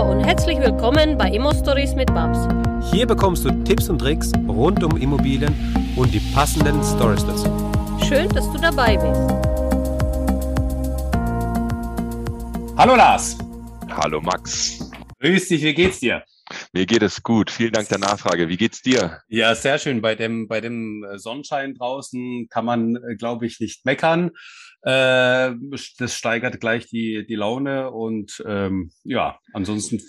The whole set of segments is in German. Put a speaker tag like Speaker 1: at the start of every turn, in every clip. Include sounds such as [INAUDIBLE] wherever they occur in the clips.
Speaker 1: Hallo und herzlich willkommen bei Immo Stories mit Babs.
Speaker 2: Hier bekommst du Tipps und Tricks rund um Immobilien und die passenden Stories dazu.
Speaker 1: Schön, dass du dabei bist.
Speaker 3: Hallo Lars.
Speaker 4: Hallo Max.
Speaker 3: Grüß dich, wie geht's dir?
Speaker 4: Mir geht es gut. Vielen Dank der Nachfrage. Wie geht's dir?
Speaker 3: Ja, sehr schön. Bei dem, bei dem Sonnenschein draußen kann man, äh, glaube ich, nicht meckern. Äh, das steigert gleich die, die Laune und ähm, ja, ansonsten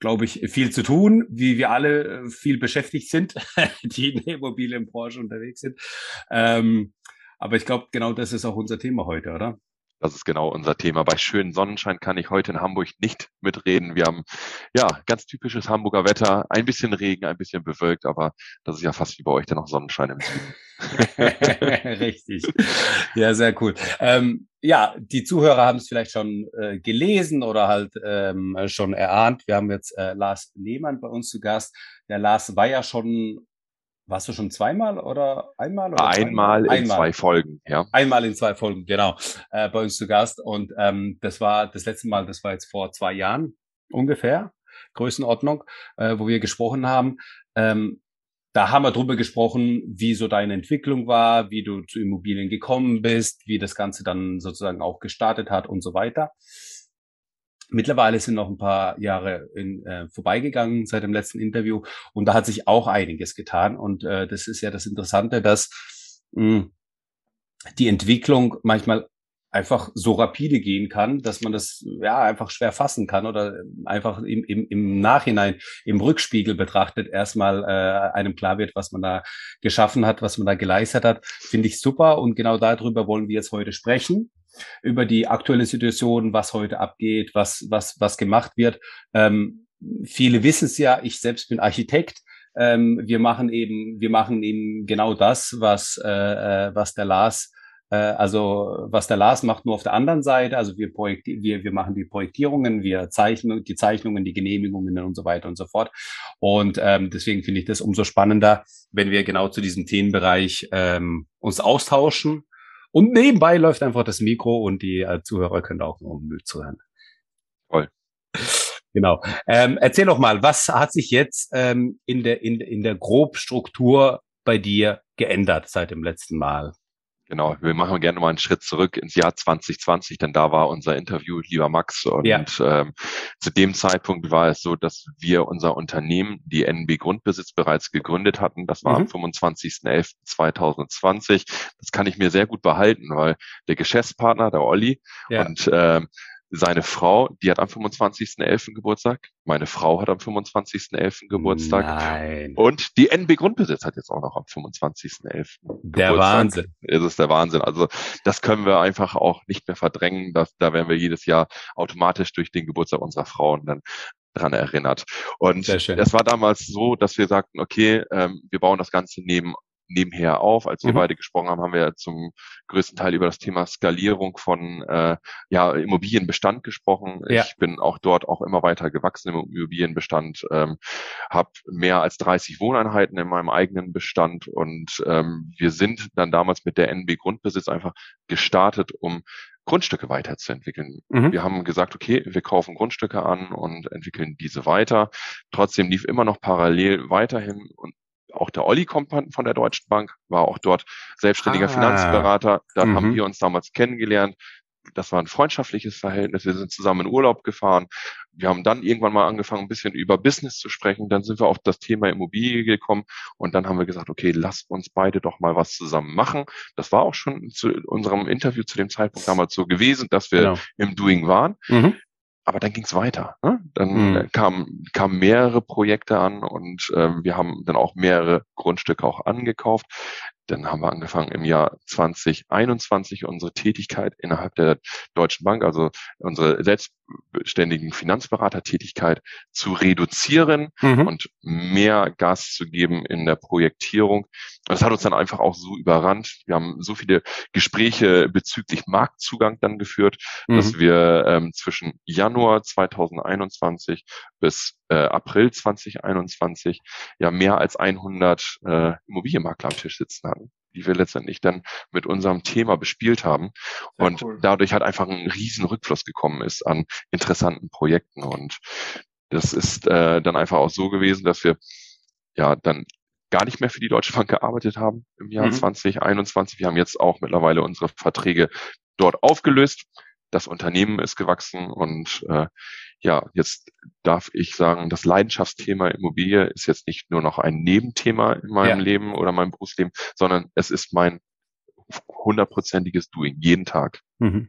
Speaker 3: glaube ich viel zu tun, wie wir alle äh, viel beschäftigt sind, [LAUGHS] die in der Immobilienbranche unterwegs sind. Ähm, aber ich glaube, genau das ist auch unser Thema heute, oder?
Speaker 4: Das ist genau unser Thema. Bei schönem Sonnenschein kann ich heute in Hamburg nicht mitreden. Wir haben ja ganz typisches Hamburger Wetter, ein bisschen Regen, ein bisschen bewölkt, aber das ist ja fast wie bei euch dann noch Sonnenschein im Süden. [LAUGHS]
Speaker 3: Richtig. Ja, sehr cool. Ähm, ja, die Zuhörer haben es vielleicht schon äh, gelesen oder halt ähm, schon erahnt. Wir haben jetzt äh, Lars Lehmann bei uns zu Gast. Der Lars war ja schon warst du schon zweimal oder einmal? Oder
Speaker 4: einmal in einmal. zwei Folgen, ja.
Speaker 3: Einmal in zwei Folgen, genau, äh, bei uns zu Gast. Und ähm, das war das letzte Mal, das war jetzt vor zwei Jahren ungefähr, Größenordnung, äh, wo wir gesprochen haben. Ähm, da haben wir drüber gesprochen, wie so deine Entwicklung war, wie du zu Immobilien gekommen bist, wie das Ganze dann sozusagen auch gestartet hat und so weiter. Mittlerweile sind noch ein paar Jahre in, äh, vorbeigegangen seit dem letzten Interview und da hat sich auch einiges getan. Und äh, das ist ja das Interessante, dass mh, hm, die Entwicklung manchmal einfach so rapide gehen kann, dass man das ja einfach schwer fassen kann oder einfach im, im, im Nachhinein im Rückspiegel betrachtet erstmal äh, einem klar wird, was man da geschaffen hat, was man da geleistet hat, finde ich super und genau darüber wollen wir jetzt heute sprechen über die aktuelle Situation, was heute abgeht, was was was gemacht wird. Ähm, viele wissen es ja. Ich selbst bin Architekt. Ähm, wir machen eben wir machen eben genau das, was äh, äh was der Lars äh, also was der Lars macht, nur auf der anderen Seite. Also wir, projekti wir, wir machen die Projektierungen, wir zeichnen die Zeichnungen, die Genehmigungen und so weiter und so fort. Und ähm, deswegen finde ich das umso spannender, wenn wir genau zu diesem Themenbereich ähm, uns austauschen. Und nebenbei läuft einfach das Mikro und die äh, Zuhörer können auch noch Müll zuhören.
Speaker 4: Toll.
Speaker 3: Genau. Ähm, erzähl doch mal, was hat sich jetzt ähm, in der in, in der Grobstruktur bei dir geändert seit dem letzten Mal?
Speaker 4: Genau, wir machen gerne mal einen Schritt zurück ins Jahr 2020, denn da war unser Interview, lieber Max. Und ja. ähm, zu dem Zeitpunkt war es so, dass wir unser Unternehmen, die NB Grundbesitz, bereits gegründet hatten. Das war mhm. am 25.11.2020. Das kann ich mir sehr gut behalten, weil der Geschäftspartner, der Olli, ja. und ähm, seine Frau, die hat am 25.11. Geburtstag. Meine Frau hat am 25.11. Geburtstag. Nein. Und die NB Grundbesitz hat jetzt auch noch am 25.11.
Speaker 3: Der Wahnsinn.
Speaker 4: Ist es der Wahnsinn. Also das können wir einfach auch nicht mehr verdrängen. Das, da werden wir jedes Jahr automatisch durch den Geburtstag unserer Frauen dann dran erinnert. Und es war damals so, dass wir sagten, okay, ähm, wir bauen das Ganze neben nebenher auf. Als wir mhm. beide gesprochen haben, haben wir zum größten Teil über das Thema Skalierung von äh, ja, Immobilienbestand gesprochen. Ja. Ich bin auch dort auch immer weiter gewachsen im Immobilienbestand, ähm, habe mehr als 30 Wohneinheiten in meinem eigenen Bestand und ähm, wir sind dann damals mit der NB Grundbesitz einfach gestartet, um Grundstücke weiterzuentwickeln. Mhm. Wir haben gesagt, okay, wir kaufen Grundstücke an und entwickeln diese weiter. Trotzdem lief immer noch parallel weiterhin und auch der Olli kommt von der Deutschen Bank, war auch dort selbstständiger ah. Finanzberater. Dann mhm. haben wir uns damals kennengelernt. Das war ein freundschaftliches Verhältnis. Wir sind zusammen in Urlaub gefahren. Wir haben dann irgendwann mal angefangen, ein bisschen über Business zu sprechen. Dann sind wir auf das Thema Immobilie gekommen und dann haben wir gesagt, okay, lasst uns beide doch mal was zusammen machen. Das war auch schon zu unserem Interview zu dem Zeitpunkt damals so gewesen, dass wir genau. im Doing waren. Mhm aber dann ging es weiter. Ne? Dann mhm. kamen kam mehrere Projekte an und ähm, wir haben dann auch mehrere Grundstücke auch angekauft. Dann haben wir angefangen im Jahr 2021 unsere Tätigkeit innerhalb der Deutschen Bank, also unsere selbstständigen Finanzberatertätigkeit zu reduzieren mhm. und mehr Gas zu geben in der Projektierung. Das hat uns dann einfach auch so überrannt. Wir haben so viele Gespräche bezüglich Marktzugang dann geführt, mhm. dass wir ähm, zwischen Januar 2021 bis äh, April 2021 ja mehr als 100 äh, Immobilienmakler am Tisch sitzen hatten, die wir letztendlich dann mit unserem Thema bespielt haben Sehr und cool. dadurch halt einfach ein riesen Rückfluss gekommen ist an interessanten Projekten und das ist äh, dann einfach auch so gewesen, dass wir ja dann gar nicht mehr für die Deutsche Bank gearbeitet haben im Jahr mhm. 2021. Wir haben jetzt auch mittlerweile unsere Verträge dort aufgelöst. Das Unternehmen ist gewachsen und äh, ja, jetzt darf ich sagen, das Leidenschaftsthema Immobilie ist jetzt nicht nur noch ein Nebenthema in meinem ja. Leben oder meinem Berufsleben, sondern es ist mein hundertprozentiges Doing jeden Tag. Mhm.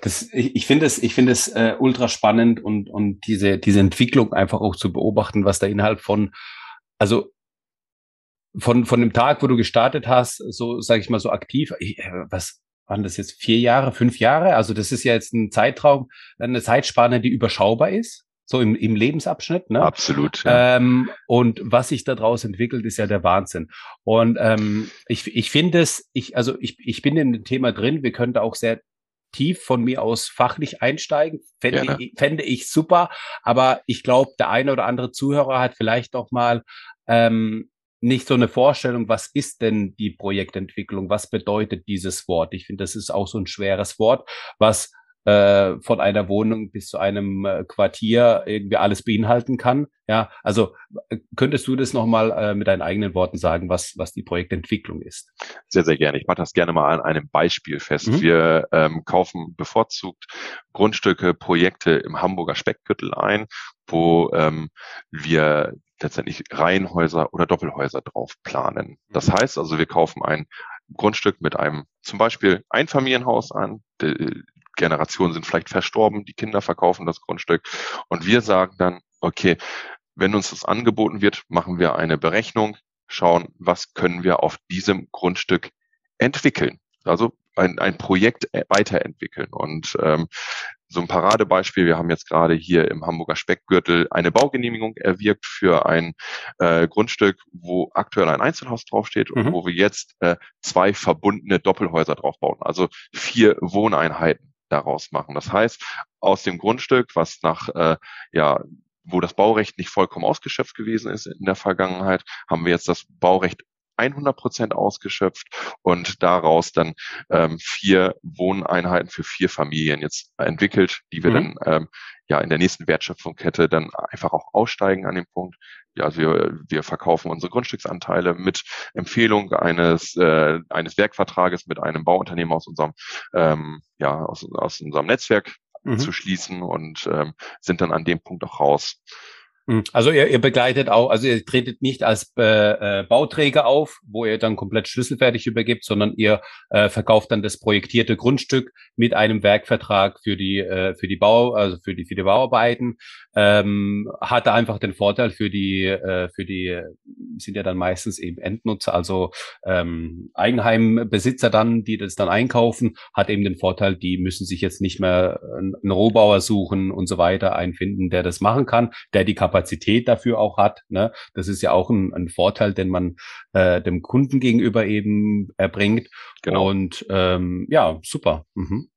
Speaker 3: Das, ich, ich finde es, ich finde es äh, ultra spannend und und diese diese Entwicklung einfach auch zu beobachten, was da innerhalb von, also von von dem Tag, wo du gestartet hast, so sage ich mal so aktiv, äh, was waren das jetzt vier Jahre, fünf Jahre? Also das ist ja jetzt ein Zeitraum, eine Zeitspanne, die überschaubar ist so im, im Lebensabschnitt. Ne?
Speaker 4: Absolut.
Speaker 3: Ja. Ähm, und was sich daraus entwickelt, ist ja der Wahnsinn. Und ähm, ich, ich finde es, ich, also ich, ich bin in dem Thema drin, wir können da auch sehr tief von mir aus fachlich einsteigen, fände, ich, fände ich super. Aber ich glaube, der eine oder andere Zuhörer hat vielleicht auch mal ähm, nicht so eine Vorstellung, was ist denn die Projektentwicklung, was bedeutet dieses Wort. Ich finde, das ist auch so ein schweres Wort, was äh, von einer Wohnung bis zu einem äh, Quartier irgendwie alles beinhalten kann. Ja, also äh, könntest du das nochmal äh, mit deinen eigenen Worten sagen, was, was die Projektentwicklung ist?
Speaker 4: Sehr, sehr gerne. Ich mache das gerne mal an einem Beispiel fest. Mhm. Wir ähm, kaufen bevorzugt Grundstücke, Projekte im Hamburger Speckgürtel ein, wo ähm, wir letztendlich Reihenhäuser oder Doppelhäuser drauf planen. Das mhm. heißt also, wir kaufen ein Grundstück mit einem zum Beispiel Einfamilienhaus an. Generationen sind vielleicht verstorben, die Kinder verkaufen das Grundstück und wir sagen dann, okay, wenn uns das angeboten wird, machen wir eine Berechnung, schauen, was können wir auf diesem Grundstück entwickeln. Also ein, ein Projekt weiterentwickeln. Und ähm, so ein Paradebeispiel, wir haben jetzt gerade hier im Hamburger Speckgürtel eine Baugenehmigung erwirkt für ein äh, Grundstück, wo aktuell ein Einzelhaus draufsteht mhm. und wo wir jetzt äh, zwei verbundene Doppelhäuser draufbauen, also vier Wohneinheiten daraus machen. Das heißt, aus dem Grundstück, was nach, äh, ja, wo das Baurecht nicht vollkommen ausgeschöpft gewesen ist in der Vergangenheit, haben wir jetzt das Baurecht 100 Prozent ausgeschöpft und daraus dann ähm, vier Wohneinheiten für vier Familien jetzt entwickelt, die wir mhm. dann ähm, ja in der nächsten Wertschöpfungskette dann einfach auch aussteigen an dem Punkt. Ja, also wir, wir verkaufen unsere Grundstücksanteile mit Empfehlung eines äh, eines Werkvertrages mit einem Bauunternehmen aus unserem ähm, ja aus, aus unserem Netzwerk mhm. zu schließen und ähm, sind dann an dem Punkt auch raus.
Speaker 3: Hm. Also ihr, ihr begleitet auch, also ihr tretet nicht als äh, äh, Bauträger auf, wo ihr dann komplett schlüsselfertig übergibt, sondern ihr äh, verkauft dann das projektierte Grundstück mit einem Werkvertrag für die äh, für die Bau, also für die für die Bauarbeiten. Ähm, hat da einfach den Vorteil für die äh, für die sind ja dann meistens eben Endnutzer, also ähm, Eigenheimbesitzer dann, die das dann einkaufen, hat eben den Vorteil, die müssen sich jetzt nicht mehr einen Rohbauer suchen und so weiter einfinden, der das machen kann, der die Kapazität Kapazität dafür auch hat. Ne? Das ist ja auch ein, ein Vorteil, den man äh, dem Kunden gegenüber eben erbringt. Genau. Und ähm, ja, super. Mhm.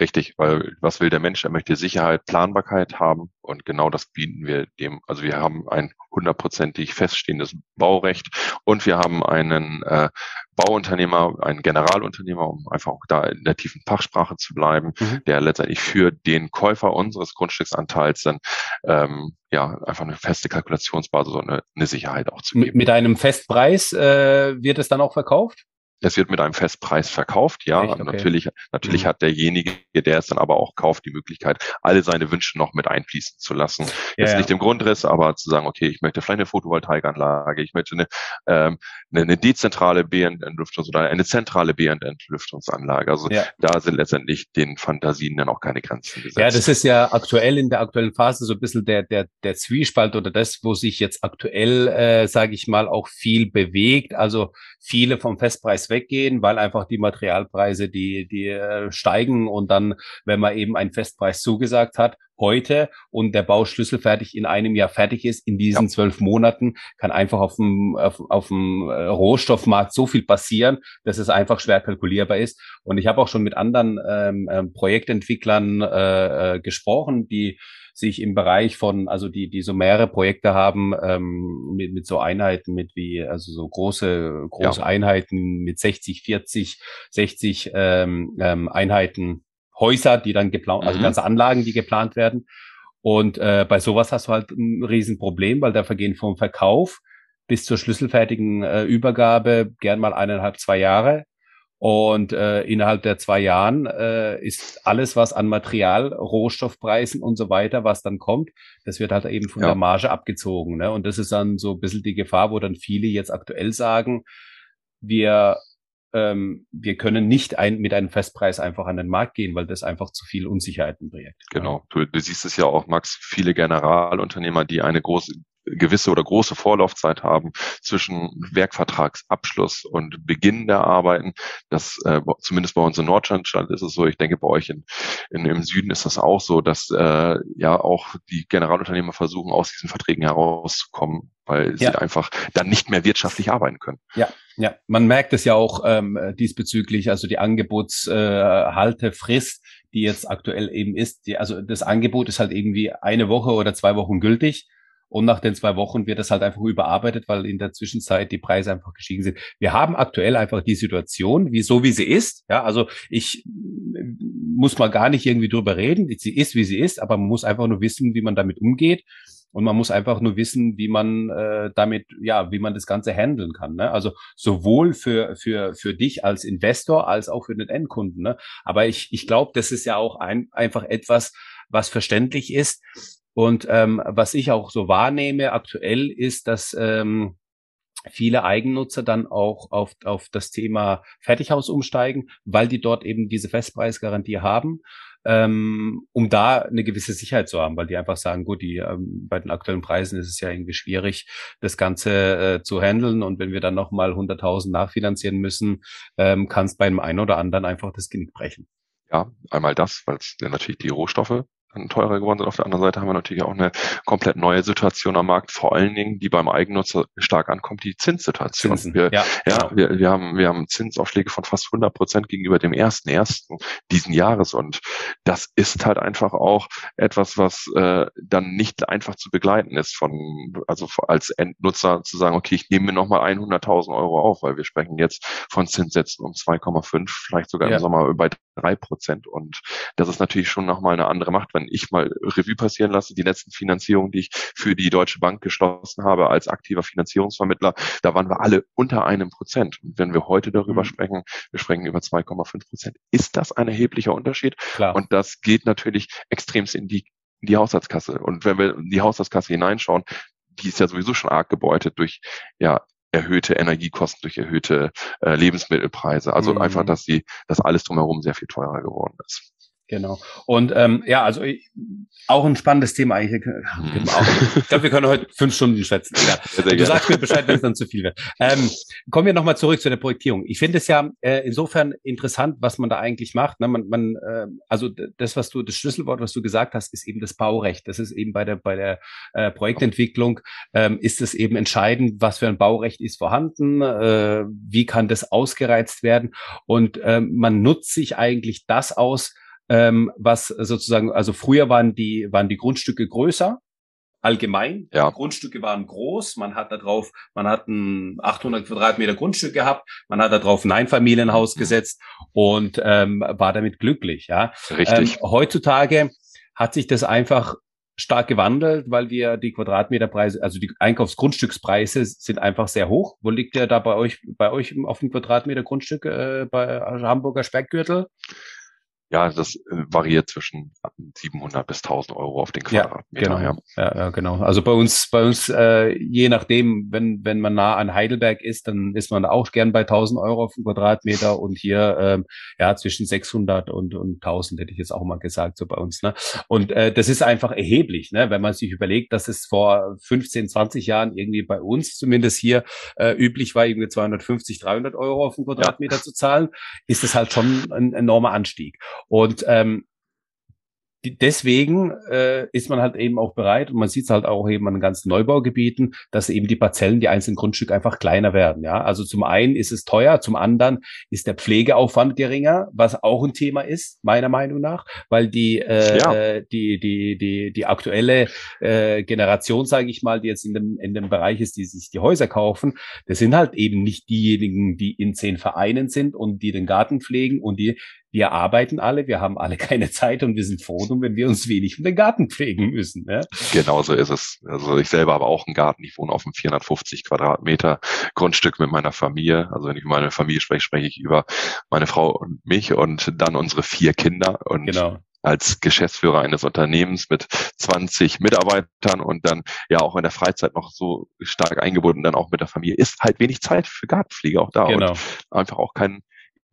Speaker 4: Richtig, weil was will der Mensch? Er möchte Sicherheit, Planbarkeit haben und genau das bieten wir dem. Also wir haben ein hundertprozentig feststehendes Baurecht und wir haben einen äh, Bauunternehmer, einen Generalunternehmer, um einfach auch da in der tiefen Fachsprache zu bleiben, mhm. der letztendlich für den Käufer unseres Grundstücksanteils dann ähm, ja einfach eine feste Kalkulationsbasis und eine, eine Sicherheit auch zu geben.
Speaker 3: Mit einem Festpreis äh, wird es dann auch verkauft?
Speaker 4: Es wird mit einem Festpreis verkauft, ja. Okay. Natürlich, natürlich mhm. hat derjenige, der es dann aber auch kauft, die Möglichkeit, alle seine Wünsche noch mit einfließen zu lassen. Jetzt ja. nicht im Grundriss, aber zu sagen, okay, ich möchte vielleicht eine Photovoltaikanlage, ich möchte eine, ähm, eine, eine dezentrale BND-Entlüftungs- oder eine zentrale BND-Entlüftungsanlage. Also ja. da sind letztendlich den Fantasien dann auch keine Grenzen
Speaker 3: gesetzt. Ja, das ist ja aktuell in der aktuellen Phase so ein bisschen der, der, der Zwiespalt oder das, wo sich jetzt aktuell, äh, sage ich mal, auch viel bewegt. Also viele vom Festpreis weggehen, weil einfach die Materialpreise, die, die äh, steigen und dann, wenn man eben einen Festpreis zugesagt hat, heute und der Bau schlüsselfertig in einem Jahr fertig ist, in diesen zwölf ja. Monaten kann einfach auf dem, auf, auf dem äh, Rohstoffmarkt so viel passieren, dass es einfach schwer kalkulierbar ist. Und ich habe auch schon mit anderen ähm, ähm Projektentwicklern äh, äh, gesprochen, die sich im Bereich von, also die, die so mehrere Projekte haben, ähm, mit, mit so Einheiten, mit wie, also so große, große ja. Einheiten mit 60, 40, 60 ähm, ähm, Einheiten Häuser, die dann geplant, also mhm. ganze Anlagen, die geplant werden. Und äh, bei sowas hast du halt ein Riesenproblem, weil da vergehen vom Verkauf bis zur schlüsselfertigen äh, Übergabe gern mal eineinhalb, zwei Jahre. Und äh, innerhalb der zwei Jahren äh, ist alles, was an Material, Rohstoffpreisen und so weiter, was dann kommt, das wird halt eben von ja. der Marge abgezogen. Ne? Und das ist dann so ein bisschen die Gefahr, wo dann viele jetzt aktuell sagen, wir, ähm, wir können nicht ein, mit einem Festpreis einfach an den Markt gehen, weil das einfach zu viel Unsicherheiten bringt.
Speaker 4: Genau. Du, du siehst es ja auch, Max, viele Generalunternehmer, die eine große gewisse oder große Vorlaufzeit haben zwischen Werkvertragsabschluss und Beginn der Arbeiten. Das äh, zumindest bei uns in Norddeutschland ist es so. Ich denke, bei euch in, in, im Süden ist das auch so, dass äh, ja auch die Generalunternehmer versuchen, aus diesen Verträgen herauszukommen, weil ja. sie einfach dann nicht mehr wirtschaftlich arbeiten können.
Speaker 3: Ja, ja, man merkt es ja auch ähm, diesbezüglich, also die Angebotshaltefrist, äh, die jetzt aktuell eben ist. Die, also das Angebot ist halt irgendwie eine Woche oder zwei Wochen gültig. Und nach den zwei Wochen wird das halt einfach überarbeitet, weil in der Zwischenzeit die Preise einfach gestiegen sind. Wir haben aktuell einfach die Situation, wie so wie sie ist. Ja, also ich muss mal gar nicht irgendwie drüber reden. Sie ist, wie sie ist, aber man muss einfach nur wissen, wie man damit umgeht. Und man muss einfach nur wissen, wie man äh, damit, ja, wie man das Ganze handeln kann. Ne? Also sowohl für, für, für dich als Investor als auch für den Endkunden. Ne? Aber ich, ich glaube, das ist ja auch ein, einfach etwas, was verständlich ist. Und ähm, was ich auch so wahrnehme aktuell ist, dass ähm, viele Eigennutzer dann auch auf, auf das Thema Fertighaus umsteigen, weil die dort eben diese Festpreisgarantie haben, ähm, um da eine gewisse Sicherheit zu haben, weil die einfach sagen, gut, die ähm, bei den aktuellen Preisen ist es ja irgendwie schwierig, das Ganze äh, zu handeln und wenn wir dann nochmal 100.000 nachfinanzieren müssen, ähm, kann es bei einem einen oder anderen einfach das Genick brechen.
Speaker 4: Ja, einmal das, weil es natürlich die Rohstoffe teurer geworden sind. Auf der anderen Seite haben wir natürlich auch eine komplett neue Situation am Markt, vor allen Dingen, die beim Eigennutzer stark ankommt, die Zinssituation. Zinsen, wir, ja, ja genau. wir, wir, haben, wir haben Zinsaufschläge von fast 100 Prozent gegenüber dem ersten, ersten diesen Jahres und das ist halt einfach auch etwas, was äh, dann nicht einfach zu begleiten ist von, also als Endnutzer zu sagen, okay, ich nehme mir nochmal 100.000 Euro auf, weil wir sprechen jetzt von Zinssätzen um 2,5, vielleicht sogar ja. im Sommer bei drei Prozent und das ist natürlich schon nochmal eine andere Macht, wenn ich mal Revue passieren lasse, die letzten Finanzierungen, die ich für die Deutsche Bank geschlossen habe als aktiver Finanzierungsvermittler, da waren wir alle unter einem Prozent. Und wenn wir heute darüber mhm. sprechen, wir sprechen über 2,5 Prozent, ist das ein erheblicher Unterschied. Klar. Und das geht natürlich extremst in die, in die Haushaltskasse. Und wenn wir in die Haushaltskasse hineinschauen, die ist ja sowieso schon arg gebeutet durch ja erhöhte Energiekosten, durch erhöhte äh, Lebensmittelpreise. Also mhm. einfach, dass die, dass alles drumherum sehr viel teurer geworden ist.
Speaker 3: Genau. Und ähm, ja, also ich, auch ein spannendes Thema eigentlich. Hm. Ich glaube, wir können heute fünf Stunden schätzen. Ja. Du gerne. sagst mir Bescheid, wenn es dann zu viel wird. Ähm, kommen wir nochmal zurück zu der Projektierung. Ich finde es ja äh, insofern interessant, was man da eigentlich macht. Ne? Man, man, äh, also das, was du, das Schlüsselwort, was du gesagt hast, ist eben das Baurecht. Das ist eben bei der bei der äh, Projektentwicklung ähm, ist es eben entscheidend, was für ein Baurecht ist vorhanden, äh, wie kann das ausgereizt werden und ähm, man nutzt sich eigentlich das aus ähm, was sozusagen, also früher waren die, waren die Grundstücke größer, allgemein. Ja. Grundstücke waren groß. Man hat da drauf, man hat ein 800 Quadratmeter Grundstück gehabt. Man hat da drauf ein Einfamilienhaus mhm. gesetzt und ähm, war damit glücklich. Ja. Richtig. Ähm, heutzutage hat sich das einfach stark gewandelt, weil wir die Quadratmeterpreise, also die Einkaufsgrundstückspreise sind einfach sehr hoch. Wo liegt der da bei euch, bei euch auf dem Quadratmeter Grundstück äh, bei Hamburger Speckgürtel?
Speaker 4: Ja, das äh, variiert zwischen 700 bis 1000 Euro auf den Quadratmeter.
Speaker 3: Ja, genau. Ja. Ja, ja, genau. Also bei uns, bei uns, äh, je nachdem, wenn, wenn man nah an Heidelberg ist, dann ist man auch gern bei 1000 Euro auf den Quadratmeter und hier, ähm, ja, zwischen 600 und, und 1000 hätte ich jetzt auch mal gesagt, so bei uns, ne? Und äh, das ist einfach erheblich, ne? Wenn man sich überlegt, dass es vor 15, 20 Jahren irgendwie bei uns zumindest hier äh, üblich war, irgendwie 250, 300 Euro auf den Quadratmeter ja. zu zahlen, ist das halt schon ein enormer Anstieg. Und ähm, deswegen äh, ist man halt eben auch bereit und man sieht es halt auch eben an ganzen Neubaugebieten, dass eben die Parzellen, die einzelnen Grundstücke einfach kleiner werden. Ja, also zum einen ist es teuer, zum anderen ist der Pflegeaufwand geringer, was auch ein Thema ist meiner Meinung nach, weil die äh, ja. die die die die aktuelle äh, Generation, sage ich mal, die jetzt in dem in dem Bereich ist, die sich die Häuser kaufen, das sind halt eben nicht diejenigen, die in zehn Vereinen sind und die den Garten pflegen und die wir arbeiten alle, wir haben alle [LAUGHS] keine Zeit und wir sind froh, wenn wir uns wenig um den Garten pflegen müssen. Ja?
Speaker 4: Genau so ist es. Also ich selber habe auch einen Garten. Ich wohne auf einem 450 Quadratmeter Grundstück mit meiner Familie. Also wenn ich über meine Familie spreche, spreche ich über meine Frau und mich und dann unsere vier Kinder. Und genau als Geschäftsführer eines Unternehmens mit 20 Mitarbeitern und dann ja auch in der Freizeit noch so stark eingebunden, dann auch mit der Familie, ist halt wenig Zeit für Gartenpflege auch da genau. und einfach auch kein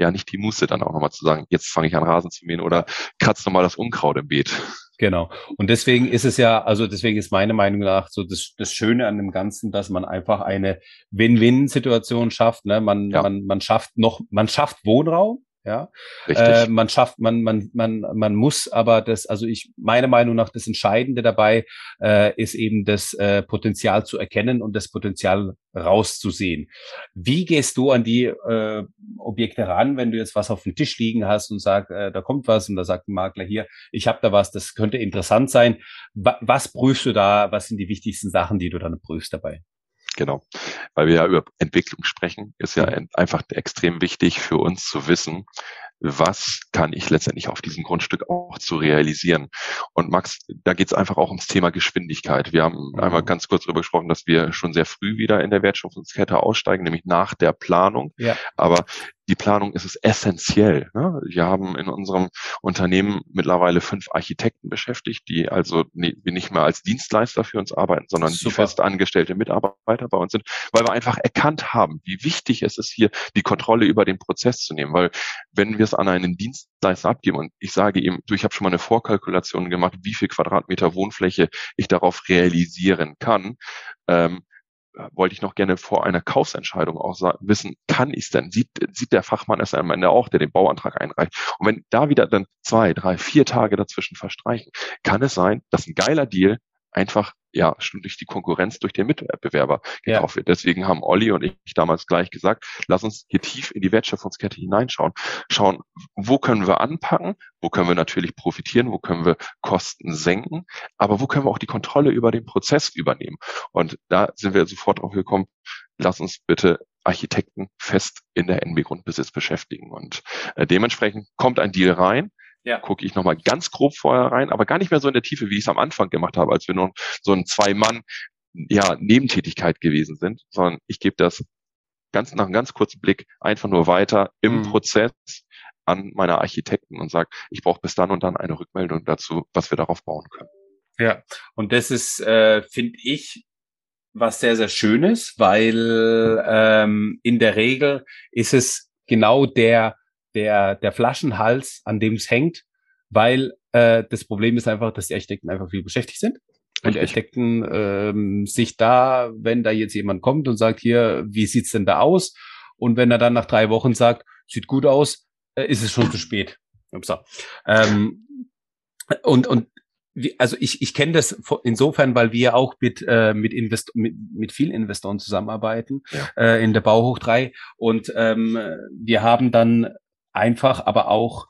Speaker 4: ja nicht die Muße dann auch nochmal zu sagen, jetzt fange ich an Rasen zu mähen oder kratz nochmal das Unkraut im Beet.
Speaker 3: Genau. Und deswegen ist es ja, also deswegen ist meine Meinung nach so das, das Schöne an dem Ganzen, dass man einfach eine Win-Win-Situation schafft. Ne? Man, ja. man, man schafft noch, man schafft Wohnraum, ja, äh, man schafft, man, man, man, man muss aber das, also ich, meine Meinung nach, das Entscheidende dabei äh, ist eben das äh, Potenzial zu erkennen und das Potenzial rauszusehen. Wie gehst du an die äh, Objekte ran, wenn du jetzt was auf dem Tisch liegen hast und sagst, äh, da kommt was und da sagt ein Makler hier, ich habe da was, das könnte interessant sein. Wa was prüfst du da? Was sind die wichtigsten Sachen, die du dann prüfst dabei?
Speaker 4: Genau. Weil wir ja über Entwicklung sprechen, ist ja mhm. einfach extrem wichtig für uns zu wissen, was kann ich letztendlich auf diesem Grundstück auch zu realisieren. Und Max, da geht es einfach auch ums Thema Geschwindigkeit. Wir haben mhm. einmal ganz kurz darüber gesprochen, dass wir schon sehr früh wieder in der Wertschöpfungskette aussteigen, nämlich nach der Planung. Ja. Aber die Planung ist es essentiell. Ne? Wir haben in unserem Unternehmen mittlerweile fünf Architekten beschäftigt, die also nicht mehr als Dienstleister für uns arbeiten, sondern Super. die fest angestellte Mitarbeiter bei uns sind, weil wir einfach erkannt haben, wie wichtig es ist, hier die Kontrolle über den Prozess zu nehmen. Weil wenn wir es an einen Dienstleister abgeben und ich sage ihm, du, ich habe schon mal eine Vorkalkulation gemacht, wie viel Quadratmeter Wohnfläche ich darauf realisieren kann, ähm, wollte ich noch gerne vor einer Kaufsentscheidung auch wissen, kann ich es denn? Sieht, sieht der Fachmann es am Ende auch, der den Bauantrag einreicht? Und wenn da wieder dann zwei, drei, vier Tage dazwischen verstreichen, kann es sein, dass ein geiler Deal einfach ja schon durch die Konkurrenz durch den Mitbewerber gekauft ja. wird. Deswegen haben Olli und ich damals gleich gesagt, lass uns hier tief in die Wertschöpfungskette hineinschauen. Schauen, wo können wir anpacken, wo können wir natürlich profitieren, wo können wir Kosten senken, aber wo können wir auch die Kontrolle über den Prozess übernehmen. Und da sind wir sofort drauf gekommen, lass uns bitte Architekten fest in der NB Grundbesitz beschäftigen. Und äh, dementsprechend kommt ein Deal rein, ja. gucke ich nochmal ganz grob vorher rein, aber gar nicht mehr so in der Tiefe, wie ich es am Anfang gemacht habe, als wir nur so ein Zwei-Mann ja, Nebentätigkeit gewesen sind, sondern ich gebe das ganz nach einem ganz kurzen Blick einfach nur weiter im mhm. Prozess an meine Architekten und sage, ich brauche bis dann und dann eine Rückmeldung dazu, was wir darauf bauen können.
Speaker 3: Ja, und das ist, äh, finde ich, was sehr, sehr Schönes, weil ähm, in der Regel ist es genau der der, der Flaschenhals, an dem es hängt, weil äh, das Problem ist einfach, dass die Architekten einfach viel beschäftigt sind. Und die Architekten ähm, sich da, wenn da jetzt jemand kommt und sagt, hier, wie sieht's denn da aus? Und wenn er dann nach drei Wochen sagt, sieht gut aus, äh, ist es schon zu spät. Upsa. Ähm, und, und wie, also ich, ich kenne das insofern, weil wir auch mit, äh, mit, Invest mit, mit vielen Investoren zusammenarbeiten ja. äh, in der Bauhoch 3 und ähm, wir haben dann einfach, aber auch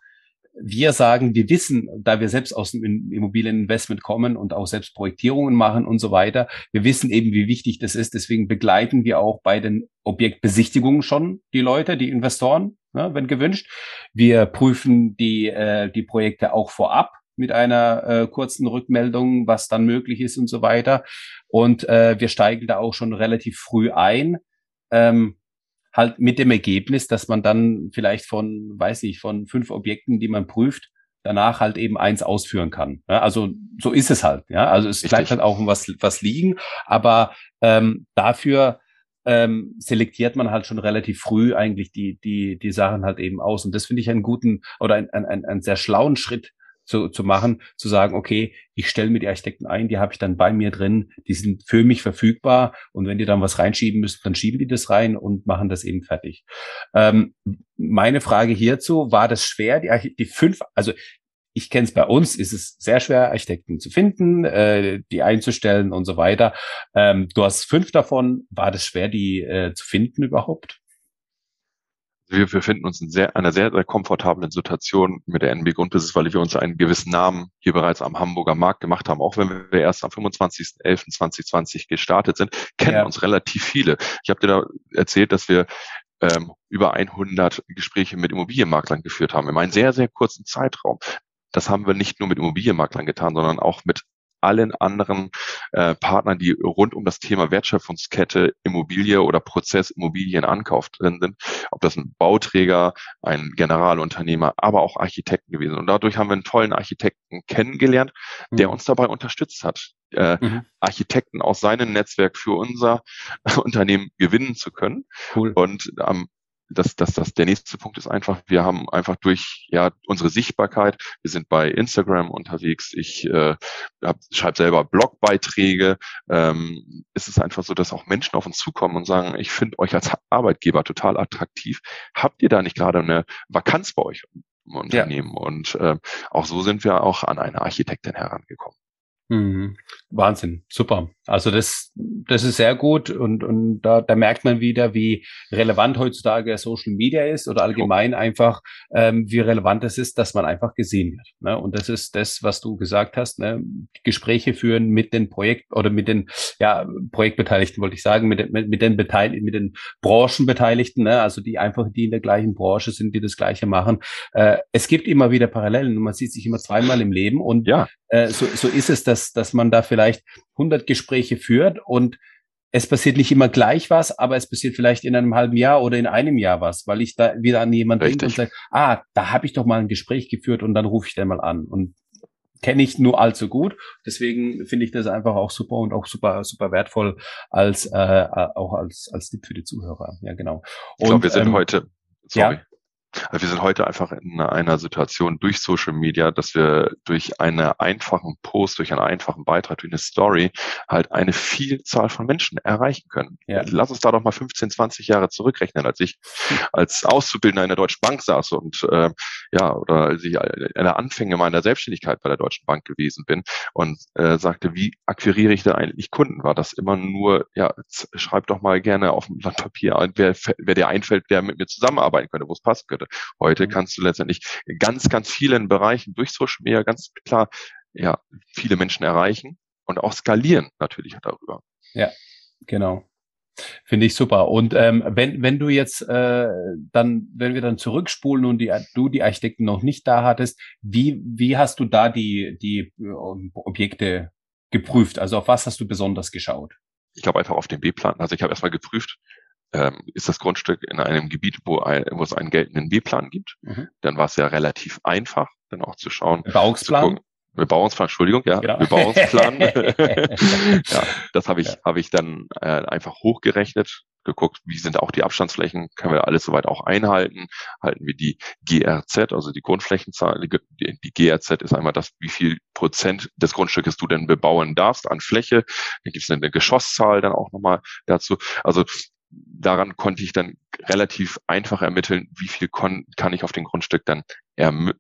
Speaker 3: wir sagen, wir wissen, da wir selbst aus dem Immobilieninvestment kommen und auch selbst Projektierungen machen und so weiter, wir wissen eben, wie wichtig das ist. Deswegen begleiten wir auch bei den Objektbesichtigungen schon die Leute, die Investoren, ne, wenn gewünscht. Wir prüfen die, äh, die Projekte auch vorab mit einer äh, kurzen Rückmeldung, was dann möglich ist und so weiter. Und äh, wir steigen da auch schon relativ früh ein. Ähm, halt mit dem Ergebnis, dass man dann vielleicht von, weiß ich, von fünf Objekten, die man prüft, danach halt eben eins ausführen kann. Ja, also so ist es halt. Ja, also es Richtig. bleibt halt auch was was liegen, aber ähm, dafür ähm, selektiert man halt schon relativ früh eigentlich die die die Sachen halt eben aus und das finde ich einen guten oder einen, einen, einen sehr schlauen Schritt zu, zu machen, zu sagen, okay, ich stelle mir die Architekten ein, die habe ich dann bei mir drin, die sind für mich verfügbar und wenn die dann was reinschieben müssen, dann schieben die das rein und machen das eben fertig. Ähm, meine Frage hierzu, war das schwer, die, die fünf, also ich kenne es bei uns, ist es sehr schwer, Architekten zu finden, äh, die einzustellen und so weiter. Ähm, du hast fünf davon. War das schwer, die äh, zu finden überhaupt?
Speaker 4: Wir befinden uns in sehr, einer sehr, sehr komfortablen Situation mit der NB Grundbesitz, weil wir uns einen gewissen Namen hier bereits am Hamburger Markt gemacht haben. Auch wenn wir erst am 25.11.2020 gestartet sind, kennen ja. uns relativ viele. Ich habe dir da erzählt, dass wir ähm, über 100 Gespräche mit Immobilienmaklern geführt haben, in einem sehr, sehr kurzen Zeitraum. Das haben wir nicht nur mit Immobilienmaklern getan, sondern auch mit allen anderen äh, Partnern, die rund um das Thema Wertschöpfungskette Immobilie oder Prozess Immobilienankauf drin sind, ob das ein Bauträger, ein Generalunternehmer, aber auch Architekten gewesen. Und dadurch haben wir einen tollen Architekten kennengelernt, der mhm. uns dabei unterstützt hat, äh, mhm. Architekten aus seinem Netzwerk für unser [LAUGHS] Unternehmen gewinnen zu können. Cool. Und am das, das, das, der nächste Punkt ist einfach, wir haben einfach durch ja unsere Sichtbarkeit, wir sind bei Instagram unterwegs, ich äh, schreibe selber Blogbeiträge, ähm, ist es einfach so, dass auch Menschen auf uns zukommen und sagen, ich finde euch als Arbeitgeber total attraktiv. Habt ihr da nicht gerade eine Vakanz bei euch im Unternehmen? Ja. Und äh, auch so sind wir auch an eine Architektin herangekommen.
Speaker 3: Mhm. Wahnsinn, super. Also das, das ist sehr gut und, und da, da merkt man wieder, wie relevant heutzutage Social Media ist oder allgemein einfach, ähm, wie relevant es ist, dass man einfach gesehen wird. Ne? Und das ist das, was du gesagt hast, ne? Gespräche führen mit den Projekt oder mit den ja, Projektbeteiligten, wollte ich sagen, mit, den mit, mit den Beteiligten, mit den Branchenbeteiligten, ne? also die einfach, die in der gleichen Branche sind, die das Gleiche machen. Äh, es gibt immer wieder Parallelen und man sieht sich immer zweimal im Leben und ja. äh, so, so ist es, dass, dass man da vielleicht 100 Gespräche führt und es passiert nicht immer gleich was, aber es passiert vielleicht in einem halben Jahr oder in einem Jahr was, weil ich da wieder an jemanden denke und sage, ah, da habe ich doch mal ein Gespräch geführt und dann rufe ich den mal an und kenne ich nur allzu gut. Deswegen finde ich das einfach auch super und auch super super wertvoll als äh, auch als als Tipp für die Zuhörer. Ja genau. Und,
Speaker 4: ich glaube, wir sind ähm, heute. Sorry. Ja, wir sind heute einfach in einer Situation durch Social Media, dass wir durch einen einfachen Post, durch einen einfachen Beitrag, durch eine Story halt eine Vielzahl von Menschen erreichen können. Ja. Lass uns da doch mal 15, 20 Jahre zurückrechnen, als ich als Auszubildender in der Deutschen Bank saß und äh, ja, oder als ich in der Anfänge meiner Selbstständigkeit bei der Deutschen Bank gewesen bin und äh, sagte, wie akquiriere ich denn eigentlich Kunden? War das immer nur, ja, schreib doch mal gerne auf dem Blatt Papier, wer, wer dir einfällt, der mit mir zusammenarbeiten könnte, wo es passen könnte. Heute mhm. kannst du letztendlich ganz, ganz vielen Bereichen durch Social Media ganz klar ja, viele Menschen erreichen und auch skalieren natürlich darüber.
Speaker 3: Ja, genau. Finde ich super. Und ähm, wenn, wenn du jetzt äh, dann, wenn wir dann zurückspulen und die, du die Architekten noch nicht da hattest, wie, wie hast du da die, die äh, Objekte geprüft? Also auf was hast du besonders geschaut?
Speaker 4: Ich glaube einfach auf den B-Plan. Also ich habe erstmal geprüft, ähm, ist das Grundstück in einem Gebiet, wo, ein, wo es einen geltenden B-Plan gibt. Mhm. Dann war es ja relativ einfach, dann auch zu schauen.
Speaker 3: Bebauungsplan? Zu
Speaker 4: Bebauungsplan, Entschuldigung, ja, genau. Bebauungsplan. [LAUGHS] ja, das habe ich, ja. habe ich dann äh, einfach hochgerechnet, geguckt, wie sind auch die Abstandsflächen, können wir alles soweit auch einhalten, halten wir die GRZ, also die Grundflächenzahl, die, die GRZ ist einmal das, wie viel Prozent des Grundstückes du denn bebauen darfst an Fläche, dann gibt es eine Geschosszahl dann auch nochmal dazu, also daran konnte ich dann relativ einfach ermitteln, wie viel kann ich auf dem Grundstück dann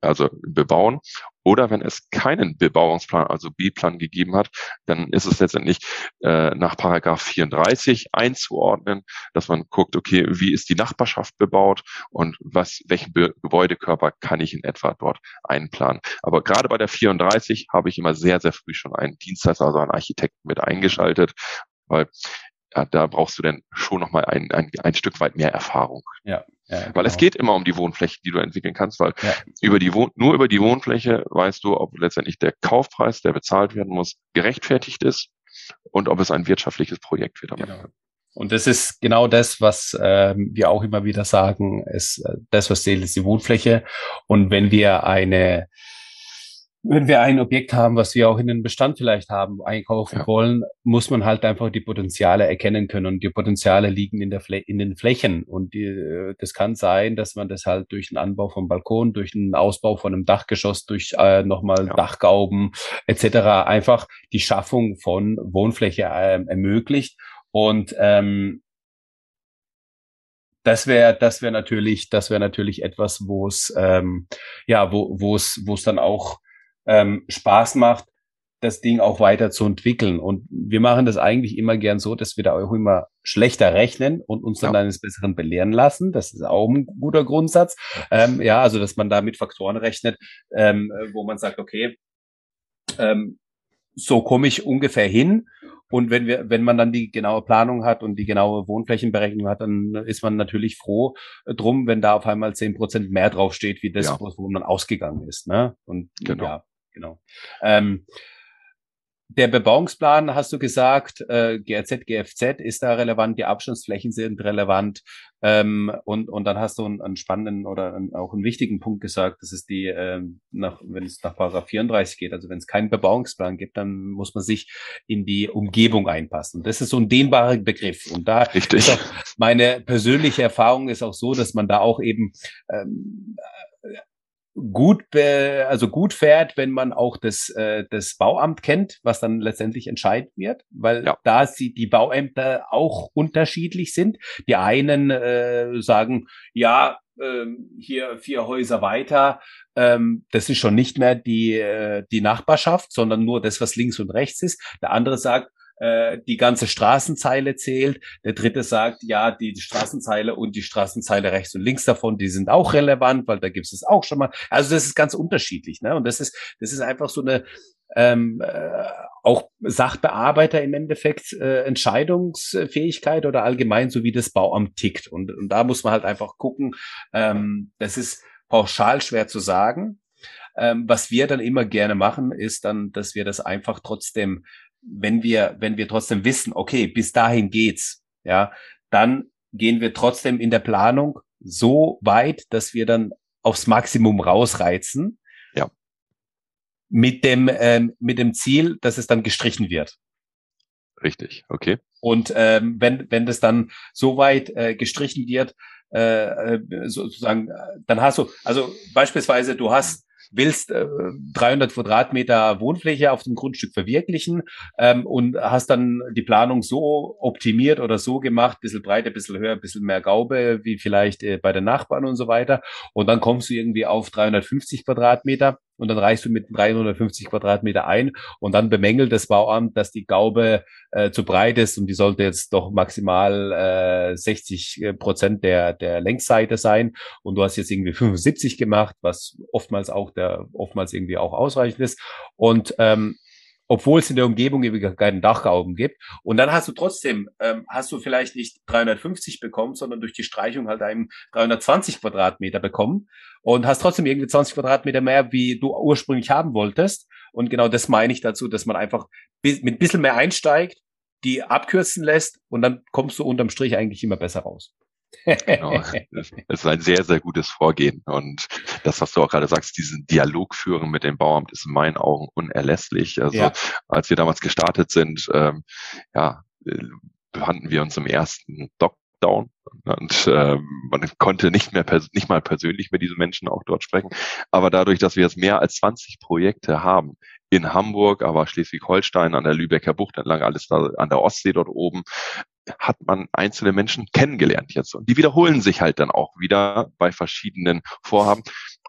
Speaker 4: also bebauen. Oder wenn es keinen Bebauungsplan, also B-Plan gegeben hat, dann ist es letztendlich äh, nach Paragraph 34 einzuordnen, dass man guckt, okay, wie ist die Nachbarschaft bebaut und was, welchen Be Gebäudekörper kann ich in etwa dort einplanen. Aber gerade bei der 34 habe ich immer sehr, sehr früh schon einen Dienstleister, also einen Architekten mit eingeschaltet, weil ja, da brauchst du dann schon nochmal ein, ein, ein Stück weit mehr Erfahrung.
Speaker 3: Ja, ja genau.
Speaker 4: Weil es geht immer um die Wohnfläche, die du entwickeln kannst, weil ja. über die Wohn nur über die Wohnfläche weißt du, ob letztendlich der Kaufpreis, der bezahlt werden muss, gerechtfertigt ist und ob es ein wirtschaftliches Projekt wird.
Speaker 3: Genau. Und das ist genau das, was äh, wir auch immer wieder sagen, ist äh, das, was zählt, ist die Wohnfläche. Und wenn wir eine wenn wir ein Objekt haben, was wir auch in den Bestand vielleicht haben, einkaufen ja. wollen, muss man halt einfach die Potenziale erkennen können. Und die Potenziale liegen in, der Flä in den Flächen. Und die, äh, das kann sein, dass man das halt durch den Anbau vom Balkon, durch den Ausbau von einem Dachgeschoss, durch äh, nochmal ja. Dachgauben etc. einfach die Schaffung von Wohnfläche äh, ermöglicht. Und ähm, das wäre das wäre natürlich das wäre natürlich etwas wo es ähm, ja wo wo es wo es dann auch ähm, Spaß macht, das Ding auch weiter zu entwickeln. Und wir machen das eigentlich immer gern so, dass wir da auch immer schlechter rechnen und uns dann ja. eines Besseren belehren lassen. Das ist auch ein guter Grundsatz. Ähm, ja, also dass man da mit Faktoren rechnet, ähm, wo man sagt, okay, ähm, so komme ich ungefähr hin Und wenn wir, wenn man dann die genaue Planung hat und die genaue Wohnflächenberechnung hat, dann ist man natürlich froh drum, wenn da auf einmal zehn Prozent mehr draufsteht, wie das, ja. wo man ausgegangen ist. Ne? Und genau. ja, genau. Ähm, der Bebauungsplan, hast du gesagt, äh, GRZ, GFZ ist da relevant, die Abstandsflächen sind relevant. Ähm, und, und dann hast du einen, einen spannenden oder einen, auch einen wichtigen Punkt gesagt, das ist die, ähm, nach, wenn es nach Paragraph 34 geht, also wenn es keinen Bebauungsplan gibt, dann muss man sich in die Umgebung einpassen. Das ist so ein dehnbarer Begriff. Und da Richtig. ist auch meine persönliche Erfahrung ist auch so, dass man da auch eben ähm, gut, also gut fährt, wenn man auch das, äh, das Bauamt kennt, was dann letztendlich entscheidend wird, weil ja. da sie die Bauämter auch unterschiedlich sind. Die einen äh, sagen, ja, äh, hier vier Häuser weiter, ähm, das ist schon nicht mehr die, äh, die Nachbarschaft, sondern nur das, was links und rechts ist. Der andere sagt, äh, die ganze Straßenzeile zählt. Der dritte sagt, ja, die, Straßenzeile und die Straßenzeile rechts und links davon, die sind auch relevant, weil da gibt es auch schon mal. Also das ist ganz unterschiedlich. Ne? Und das ist, das ist einfach so eine ähm, äh, auch Sachbearbeiter im Endeffekt äh, Entscheidungsfähigkeit oder allgemein, so wie das Bauamt tickt. Und, und da muss man halt einfach gucken. Ähm, das ist pauschal schwer zu sagen. Ähm, was wir dann immer gerne machen, ist dann, dass wir das einfach trotzdem wenn wir, wenn wir trotzdem wissen, okay, bis dahin geht's, ja, dann gehen wir trotzdem in der Planung so weit, dass wir dann aufs Maximum rausreizen.
Speaker 4: Ja.
Speaker 3: Mit dem, ähm, mit dem Ziel, dass es dann gestrichen wird.
Speaker 4: Richtig, okay.
Speaker 3: Und ähm, wenn, wenn das dann so weit äh, gestrichen wird, äh, äh sozusagen, dann hast du, also beispielsweise, du hast willst äh, 300 Quadratmeter Wohnfläche auf dem Grundstück verwirklichen ähm, und hast dann die Planung so optimiert oder so gemacht, bisschen breiter, bisschen höher, bisschen mehr Gaube, wie vielleicht äh, bei den Nachbarn und so weiter. Und dann kommst du irgendwie auf 350 Quadratmeter und dann reichst du mit 350 Quadratmeter ein und dann bemängelt das Bauamt, dass die Gaube äh, zu breit ist und die sollte jetzt doch maximal äh, 60 äh, Prozent der, der Längsseite sein. Und du hast jetzt irgendwie 75 gemacht, was oftmals auch der, oftmals irgendwie auch ausreichend ist. Und ähm, obwohl es in der Umgebung eben keinen Dachgauben gibt. Und dann hast du trotzdem, ähm, hast du vielleicht nicht 350 bekommen, sondern durch die Streichung halt einem 320 Quadratmeter bekommen und hast trotzdem irgendwie 20 Quadratmeter mehr, wie du ursprünglich haben wolltest. Und genau das meine ich dazu, dass man einfach mit ein bisschen mehr einsteigt, die abkürzen lässt und dann kommst du unterm Strich eigentlich immer besser raus.
Speaker 4: Genau. [LAUGHS] Es ist ein sehr, sehr gutes Vorgehen. Und das, was du auch gerade sagst, diesen Dialog führen mit dem Bauamt ist in meinen Augen unerlässlich. Also ja. als wir damals gestartet sind, ähm, ja, äh, befanden wir uns im ersten Lockdown und ähm, man konnte nicht mehr nicht mal persönlich mit diesen Menschen auch dort sprechen. Aber dadurch, dass wir jetzt mehr als 20 Projekte haben in Hamburg, aber Schleswig-Holstein an der Lübecker Bucht entlang, alles da an der Ostsee dort oben, hat man einzelne Menschen kennengelernt jetzt. Und die wiederholen sich halt dann auch wieder bei verschiedenen Vorhaben.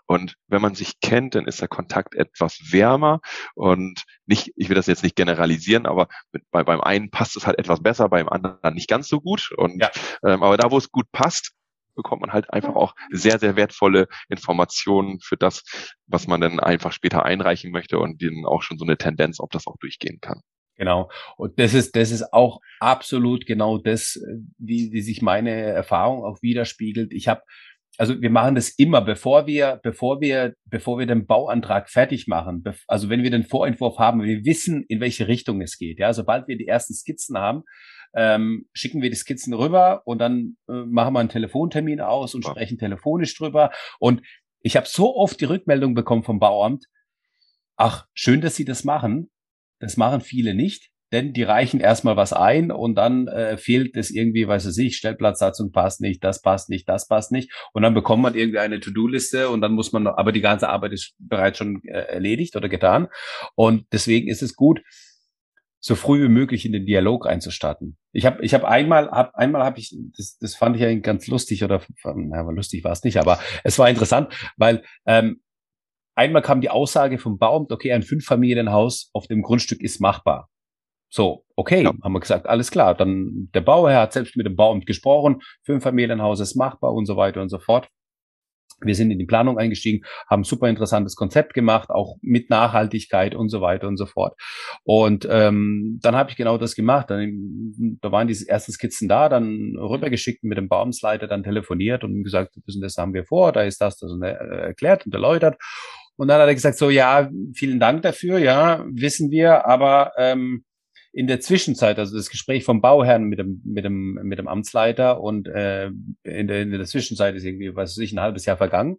Speaker 4: Und wenn man sich kennt, dann ist der Kontakt etwas wärmer und nicht, ich will das jetzt nicht generalisieren, aber mit, bei, beim einen passt es halt etwas besser, beim anderen nicht ganz so gut. Und ja. ähm, aber da, wo es gut passt, bekommt man halt einfach auch sehr, sehr wertvolle Informationen für das, was man dann einfach später einreichen möchte und dann auch schon so eine Tendenz, ob das auch durchgehen kann.
Speaker 3: Genau. Und das ist, das ist auch absolut genau das, wie, wie sich meine Erfahrung auch widerspiegelt. Ich habe, also wir machen das immer, bevor wir, bevor wir, bevor wir den Bauantrag fertig machen. Also wenn wir den Vorentwurf haben, wir wissen, in welche Richtung es geht. Ja, sobald wir die ersten Skizzen haben, ähm, schicken wir die Skizzen rüber und dann äh, machen wir einen Telefontermin aus und sprechen telefonisch drüber. Und ich habe so oft die Rückmeldung bekommen vom Bauamt, ach, schön, dass Sie das machen. Das machen viele nicht, denn die reichen erstmal was ein und dann äh, fehlt es irgendwie, weiß ich nicht, Stellplatzsatzung passt nicht, das passt nicht, das passt nicht. Und dann bekommt man irgendwie eine To-Do-Liste und dann muss man, aber die ganze Arbeit ist bereits schon äh, erledigt oder getan. Und deswegen ist es gut, so früh wie möglich in den Dialog einzustarten. Ich habe ich hab einmal hab, einmal habe ich das, das fand ich eigentlich ganz lustig oder na, lustig war es nicht, aber es war interessant, weil ähm, einmal kam die Aussage vom Bauamt, okay, ein Fünffamilienhaus auf dem Grundstück ist machbar. So, okay, ja. haben wir gesagt, alles klar. Dann der Bauherr hat selbst mit dem Bauamt gesprochen, Fünffamilienhaus ist machbar und so weiter und so fort. wir sind in die Planung eingestiegen, haben super interessantes Konzept gemacht, auch mit Nachhaltigkeit und so weiter und so fort. Und ähm, dann habe ich genau das gemacht. Dann, da waren diese ersten Skizzen da, dann rübergeschickt mit dem Baumsleiter, dann telefoniert und gesagt, das, das haben wir vor, da ist das, das und, äh, erklärt und erläutert. Und dann hat er gesagt, so ja, vielen Dank dafür, ja, wissen wir, aber ähm, in der Zwischenzeit, also das Gespräch vom Bauherrn mit dem, mit dem, mit dem Amtsleiter und äh, in, der, in der Zwischenzeit ist irgendwie, was weiß ich, ein halbes Jahr vergangen.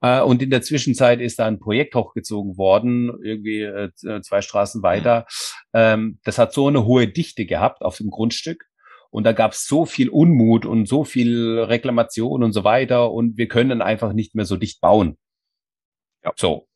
Speaker 3: Äh, und in der Zwischenzeit ist da ein Projekt hochgezogen worden, irgendwie äh, zwei Straßen weiter. Ähm, das hat so eine hohe Dichte gehabt auf dem Grundstück. Und da gab es so viel Unmut und so viel Reklamation und so weiter. Und wir können einfach nicht mehr so dicht bauen. Ja. So.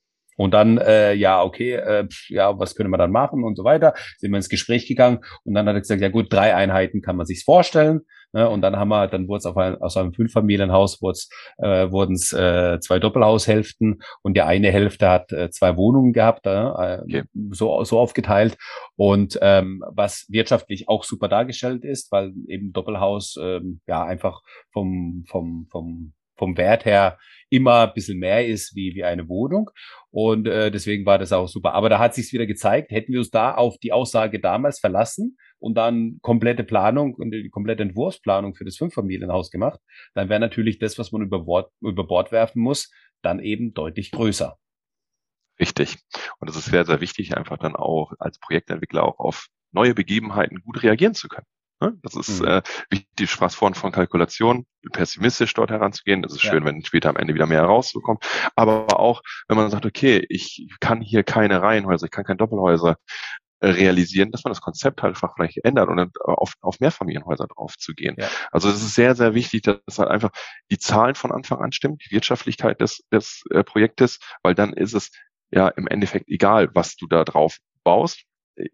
Speaker 3: Und dann, äh, ja, okay, äh, ja, was können wir dann machen und so weiter. Sind wir ins Gespräch gegangen und dann hat er gesagt, ja gut, drei Einheiten kann man sich vorstellen. Ne? Und dann haben wir, dann wurde es auf ein, aus einem Fünffamilienhaus wurden äh, wurden es äh, zwei Doppelhaushälften und die eine Hälfte hat äh, zwei Wohnungen gehabt, äh, okay. so, so aufgeteilt. Und ähm, was wirtschaftlich auch super dargestellt ist, weil eben Doppelhaus äh, ja einfach vom, vom, vom vom Wert her immer ein bisschen mehr ist wie, wie eine Wohnung. Und äh, deswegen war das auch super. Aber da hat sich wieder gezeigt, hätten wir uns da auf die Aussage damals verlassen und dann komplette Planung und die komplette Entwurfsplanung für das Fünffamilienhaus gemacht, dann wäre natürlich das, was man über Bord, über Bord werfen muss, dann eben deutlich größer.
Speaker 4: Richtig. Und es ist sehr, sehr wichtig, einfach dann auch als Projektentwickler auch auf neue Begebenheiten gut reagieren zu können. Ne? Das ist mhm. äh, wichtig, du sprachst vorhin von Kalkulation, pessimistisch dort heranzugehen. Das ist ja. schön, wenn später am Ende wieder mehr herausbekommt. Aber auch, wenn man sagt, okay, ich kann hier keine Reihenhäuser, ich kann keine Doppelhäuser äh, realisieren, dass man das Konzept halt einfach vielleicht ändert und dann auf, auf Mehrfamilienhäuser drauf zu gehen. Ja. Also es ist sehr, sehr wichtig, dass halt einfach die Zahlen von Anfang an stimmen, die Wirtschaftlichkeit des, des äh, Projektes, weil dann ist es ja im Endeffekt egal, was du da drauf baust,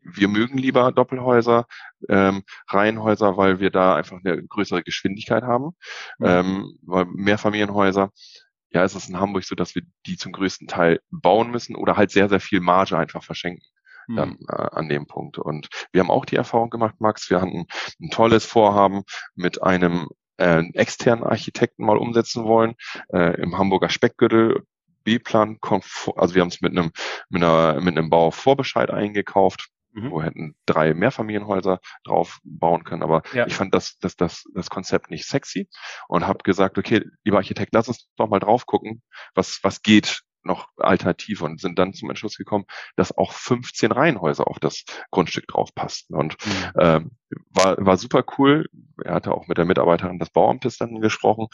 Speaker 4: wir mögen lieber Doppelhäuser, ähm, Reihenhäuser, weil wir da einfach eine größere Geschwindigkeit haben. Mhm. Ähm, weil Mehrfamilienhäuser, ja, ist es in Hamburg so, dass wir die zum größten Teil bauen müssen oder halt sehr, sehr viel Marge einfach verschenken. Dann, äh, an dem Punkt. Und wir haben auch die Erfahrung gemacht, Max. Wir hatten ein tolles Vorhaben mit einem äh, externen Architekten mal umsetzen wollen, äh, im Hamburger Speckgürtel B-Plan, also wir haben es mit einem, mit, einer, mit einem Bauvorbescheid eingekauft mhm. wo hätten drei Mehrfamilienhäuser drauf bauen können. Aber ja. ich fand das, das, das, das Konzept nicht sexy und habe gesagt, okay, lieber Architekt, lass uns doch mal drauf gucken, was, was geht noch alternativ und sind dann zum Entschluss gekommen, dass auch 15 Reihenhäuser auf das Grundstück drauf passten. Und mhm. ähm, war, war super cool. Er hatte auch mit der Mitarbeiterin des Bauamtes dann gesprochen.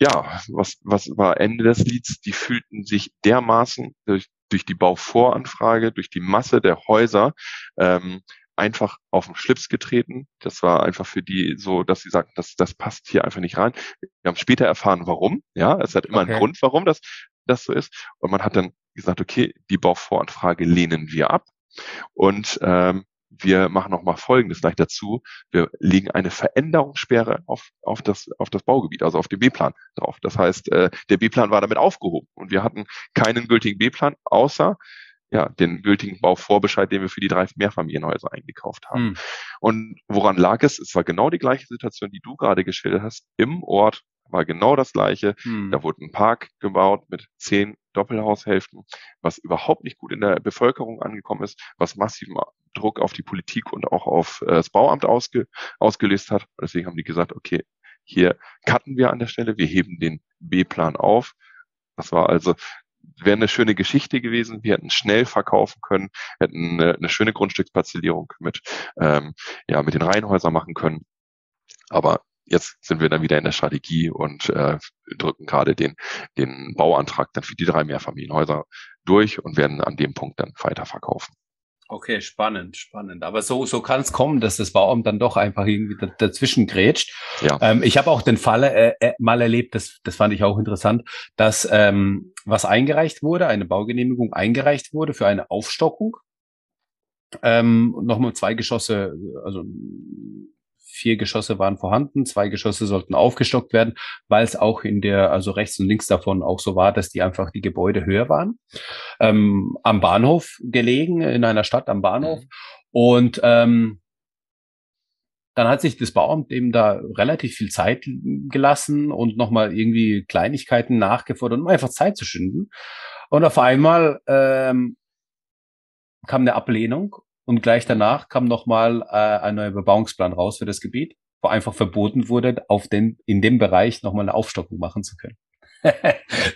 Speaker 4: Ja, was, was war Ende des Lieds? Die fühlten sich dermaßen durch, durch die Bauvoranfrage, durch die Masse der Häuser ähm, einfach auf den Schlips getreten. Das war einfach für die so, dass sie sagten, das, das passt hier einfach nicht rein. Wir haben später erfahren, warum. Ja, es hat immer okay. einen Grund, warum das, das so ist. Und man hat dann gesagt, okay, die Bauvoranfrage lehnen wir ab. Und ähm, wir machen nochmal Folgendes gleich dazu. Wir legen eine Veränderungssperre auf, auf, das, auf das Baugebiet, also auf den B-Plan drauf. Das heißt, äh, der B-Plan war damit aufgehoben und wir hatten keinen gültigen B-Plan, außer ja, den gültigen Bauvorbescheid, den wir für die drei Mehrfamilienhäuser eingekauft haben. Hm. Und woran lag es? Es war genau die gleiche Situation, die du gerade geschildert hast. Im Ort war genau das gleiche. Hm. Da wurde ein Park gebaut mit zehn Doppelhaushälften, was überhaupt nicht gut in der Bevölkerung angekommen ist, was massiven Druck auf die Politik und auch auf äh, das Bauamt ausge, ausgelöst hat. Deswegen haben die gesagt, okay, hier cutten wir an der Stelle, wir heben den B-Plan auf. Das war also wäre eine schöne Geschichte gewesen. Wir hätten schnell verkaufen können, hätten eine, eine schöne Grundstücksparzellierung mit, ähm, ja, mit den Reihenhäusern machen können. Aber jetzt sind wir dann wieder in der Strategie und äh, drücken gerade den, den Bauantrag dann für die drei Mehrfamilienhäuser durch und werden an dem Punkt dann weiterverkaufen.
Speaker 3: Okay, spannend, spannend. Aber so, so kann es kommen, dass das Bauamt dann doch einfach irgendwie dazwischen grätscht. Ja. Ähm, ich habe auch den Fall äh, äh, mal erlebt, das, das fand ich auch interessant, dass ähm, was eingereicht wurde, eine Baugenehmigung eingereicht wurde für eine Aufstockung. Ähm, nochmal zwei Geschosse, also vier Geschosse waren vorhanden, zwei Geschosse sollten aufgestockt werden, weil es auch in der, also rechts und links davon auch so war, dass die einfach die Gebäude höher waren. Ähm, am Bahnhof gelegen, in einer Stadt am Bahnhof. Mhm. Und ähm, dann hat sich das Bauamt eben da relativ viel Zeit gelassen und nochmal irgendwie Kleinigkeiten nachgefordert, um einfach Zeit zu schinden. Und auf einmal ähm, kam eine Ablehnung und gleich danach kam nochmal äh, ein neuer Bebauungsplan raus für das Gebiet, wo einfach verboten wurde, auf den, in dem Bereich nochmal eine Aufstockung machen zu können. [LAUGHS]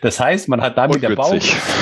Speaker 3: das heißt, man hat da mit der Bau,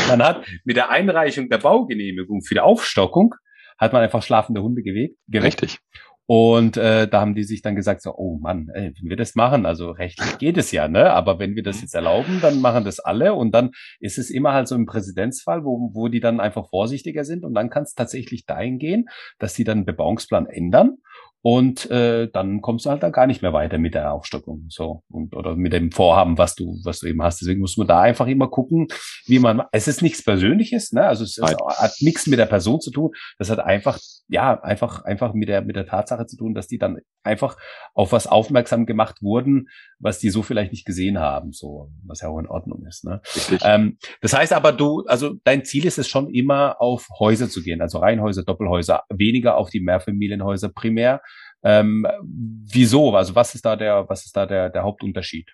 Speaker 3: man hat mit der Einreichung der Baugenehmigung für die Aufstockung hat man einfach schlafende Hunde geweckt.
Speaker 4: Richtig.
Speaker 3: Und äh, da haben die sich dann gesagt, so, oh Mann, ey, wenn wir das machen, also rechtlich geht es ja, ne? Aber wenn wir das jetzt erlauben, dann machen das alle. Und dann ist es immer halt so im Präzedenzfall, wo, wo die dann einfach vorsichtiger sind. Und dann kann es tatsächlich dahin gehen, dass die dann Bebauungsplan ändern und äh, dann kommst du halt da gar nicht mehr weiter mit der Aufstockung so und oder mit dem Vorhaben, was du was du eben hast. Deswegen muss man da einfach immer gucken, wie man. Es ist nichts Persönliches, ne? Also es, es hat nichts mit der Person zu tun. Das hat einfach ja einfach einfach mit der mit der Tatsache zu tun, dass die dann einfach auf was aufmerksam gemacht wurden, was die so vielleicht nicht gesehen haben, so was ja auch in Ordnung ist. Ne? Ähm, das heißt aber du, also dein Ziel ist es schon immer auf Häuser zu gehen, also Reihenhäuser, Doppelhäuser, weniger auf die Mehrfamilienhäuser primär ähm, wieso? Also was ist da der, was ist da der, der Hauptunterschied?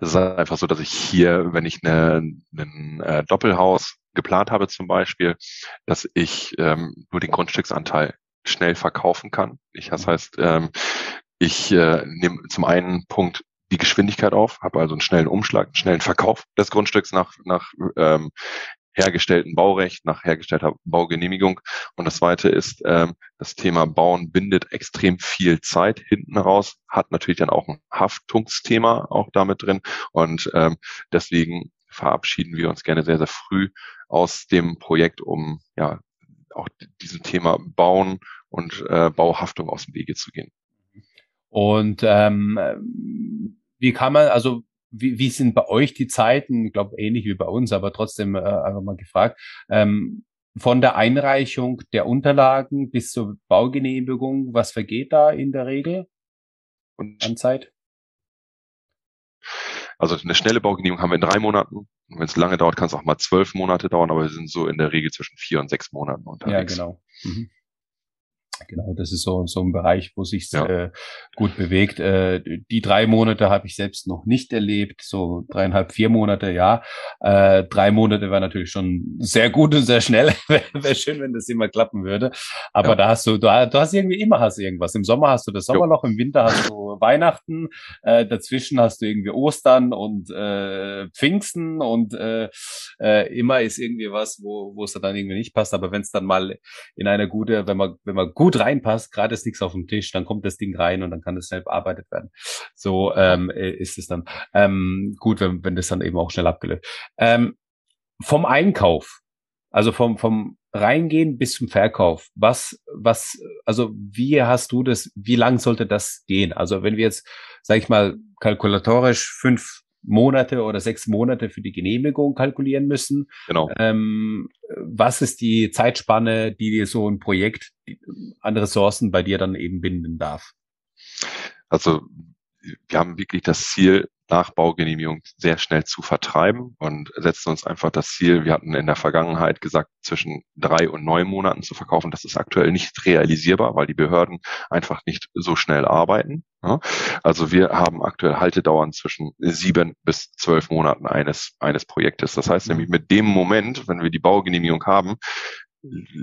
Speaker 4: Es ist einfach so, dass ich hier, wenn ich ein äh, Doppelhaus geplant habe zum Beispiel, dass ich ähm, nur den Grundstücksanteil schnell verkaufen kann. Ich, das mhm. heißt, ähm, ich äh, nehme zum einen Punkt die Geschwindigkeit auf, habe also einen schnellen Umschlag, einen schnellen Verkauf des Grundstücks nach, nach ähm, hergestellten Baurecht, nach hergestellter Baugenehmigung. Und das zweite ist, ähm, das Thema Bauen bindet extrem viel Zeit hinten raus, hat natürlich dann auch ein Haftungsthema auch damit drin. Und ähm, deswegen verabschieden wir uns gerne sehr, sehr früh aus dem Projekt, um ja auch diesem Thema Bauen und äh, Bauhaftung aus dem Wege zu gehen.
Speaker 3: Und ähm, wie kann man, also wie, wie sind bei euch die Zeiten? Ich glaube, ähnlich wie bei uns, aber trotzdem äh, einfach mal gefragt. Ähm, von der Einreichung der Unterlagen bis zur Baugenehmigung, was vergeht da in der Regel Und an Zeit?
Speaker 4: Also eine schnelle Baugenehmigung haben wir in drei Monaten. Wenn es lange dauert, kann es auch mal zwölf Monate dauern, aber wir sind so in der Regel zwischen vier und sechs Monaten unterwegs.
Speaker 3: Ja, genau. Mhm. Genau, das ist so, so ein Bereich, wo sich ja. äh, gut bewegt. Äh, die drei Monate habe ich selbst noch nicht erlebt, so dreieinhalb, vier Monate, ja. Äh, drei Monate war natürlich schon sehr gut und sehr schnell. [LAUGHS] Wäre wär schön, wenn das immer klappen würde. Aber ja. da hast du, du, du hast irgendwie immer hast irgendwas. Im Sommer hast du das Sommerloch, im Winter hast du Weihnachten, äh, dazwischen hast du irgendwie Ostern und äh, Pfingsten und äh, äh, immer ist irgendwie was, wo, wo es dann irgendwie nicht passt. Aber wenn es dann mal in eine gute, wenn man, wenn man gut gut reinpasst, gerade ist nichts auf dem Tisch, dann kommt das Ding rein und dann kann das schnell bearbeitet werden. So ähm, äh, ist es dann ähm, gut, wenn, wenn das dann eben auch schnell abgelöst. Ähm, vom Einkauf, also vom, vom Reingehen bis zum Verkauf, was, was, also wie hast du das, wie lang sollte das gehen? Also wenn wir jetzt, sag ich mal, kalkulatorisch fünf Monate oder sechs Monate für die Genehmigung kalkulieren müssen.
Speaker 4: Genau.
Speaker 3: Ähm, was ist die Zeitspanne, die dir so ein Projekt an Ressourcen bei dir dann eben binden darf?
Speaker 4: Also wir haben wirklich das Ziel, nach Baugenehmigung sehr schnell zu vertreiben und setzen uns einfach das Ziel, wir hatten in der Vergangenheit gesagt, zwischen drei und neun Monaten zu verkaufen. Das ist aktuell nicht realisierbar, weil die Behörden einfach nicht so schnell arbeiten. Also wir haben aktuell Haltedauern zwischen sieben bis zwölf Monaten eines, eines Projektes. Das heißt nämlich mit dem Moment, wenn wir die Baugenehmigung haben,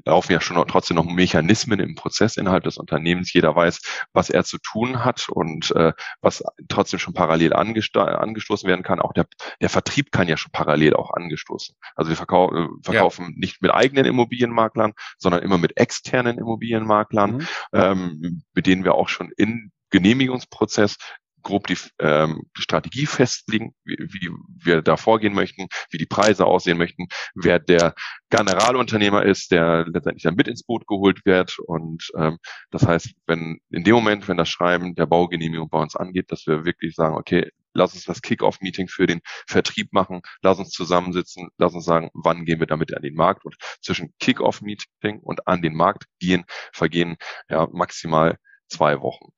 Speaker 4: laufen ja schon trotzdem noch Mechanismen im Prozess innerhalb des Unternehmens. Jeder weiß, was er zu tun hat und äh, was trotzdem schon parallel angestoßen werden kann. Auch der, der Vertrieb kann ja schon parallel auch angestoßen. Also wir verkau äh, verkaufen ja. nicht mit eigenen Immobilienmaklern, sondern immer mit externen Immobilienmaklern, mhm. ähm, mit denen wir auch schon in Genehmigungsprozess grob die ähm, Strategie festlegen, wie, wie wir da vorgehen möchten, wie die Preise aussehen möchten, wer der Generalunternehmer ist, der letztendlich dann mit ins Boot geholt wird. Und ähm, das heißt, wenn in dem Moment, wenn das Schreiben der Baugenehmigung bei uns angeht, dass wir wirklich sagen, okay, lass uns das Kick-Off-Meeting für den Vertrieb machen, lass uns zusammensitzen, lass uns sagen, wann gehen wir damit an den Markt. Und zwischen Kick-Off-Meeting und an den Markt gehen, vergehen ja maximal zwei Wochen.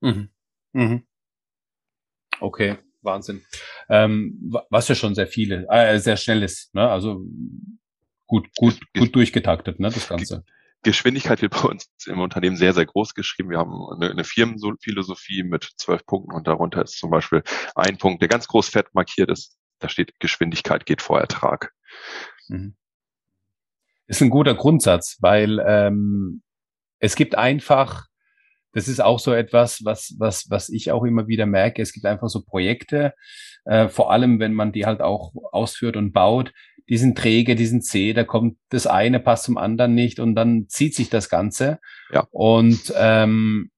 Speaker 3: Mhm. Mhm. Okay, Wahnsinn. Ähm, was ja schon sehr viele, äh, sehr schnell ist, ne? Also gut, gut, gut durchgetaktet, ne, das Ganze.
Speaker 4: Geschwindigkeit wird bei uns im Unternehmen sehr, sehr groß geschrieben. Wir haben eine, eine Firmenphilosophie mit zwölf Punkten und darunter ist zum Beispiel ein Punkt, der ganz groß fett markiert ist. Da steht Geschwindigkeit geht vor Ertrag. Mhm.
Speaker 3: Ist ein guter Grundsatz, weil ähm, es gibt einfach, das ist auch so etwas, was, was, was ich auch immer wieder merke. Es gibt einfach so Projekte, äh, vor allem wenn man die halt auch ausführt und baut, die sind träge, die sind zäh, da kommt das eine passt zum anderen nicht und dann zieht sich das Ganze. Ja. Und ähm,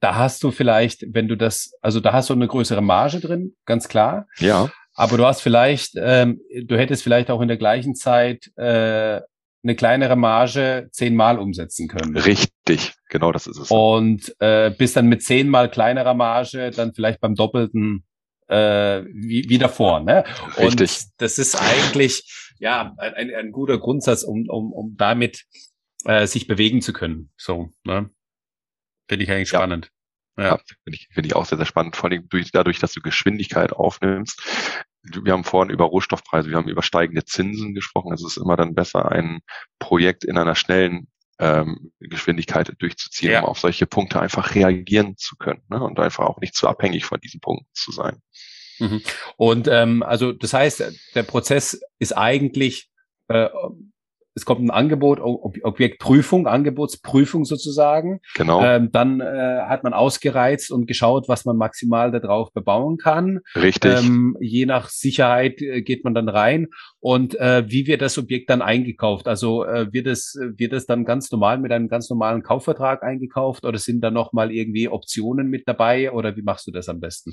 Speaker 3: da hast du vielleicht, wenn du das, also da hast du eine größere Marge drin, ganz klar.
Speaker 4: Ja.
Speaker 3: Aber du hast vielleicht, ähm, du hättest vielleicht auch in der gleichen Zeit äh, eine kleinere Marge zehnmal umsetzen können.
Speaker 4: Richtig, genau das ist es.
Speaker 3: Und äh, bist dann mit zehnmal kleinerer Marge dann vielleicht beim Doppelten äh, wie, wie davor. Ne? Und Richtig. das ist eigentlich ja ein, ein guter Grundsatz, um, um, um damit äh, sich bewegen zu können. So, ne? Finde ich eigentlich spannend.
Speaker 4: Ja, ja finde ich, finde ich auch sehr, sehr spannend. Vor allem durch, dadurch, dass du Geschwindigkeit aufnimmst. Wir haben vorhin über Rohstoffpreise, wir haben über steigende Zinsen gesprochen. Also es ist immer dann besser, ein Projekt in einer schnellen ähm, Geschwindigkeit durchzuziehen, ja. um auf solche Punkte einfach reagieren zu können ne? und einfach auch nicht zu abhängig von diesen Punkten zu sein.
Speaker 3: Mhm. Und ähm, also das heißt, der Prozess ist eigentlich äh, es kommt ein Angebot, Ob Objektprüfung, Angebotsprüfung sozusagen.
Speaker 4: Genau.
Speaker 3: Ähm, dann äh, hat man ausgereizt und geschaut, was man maximal darauf bebauen kann.
Speaker 4: Richtig. Ähm,
Speaker 3: je nach Sicherheit äh, geht man dann rein. Und äh, wie wird das Objekt dann eingekauft? Also äh, wird es wird es dann ganz normal mit einem ganz normalen Kaufvertrag eingekauft oder sind da noch mal irgendwie Optionen mit dabei oder wie machst du das am besten?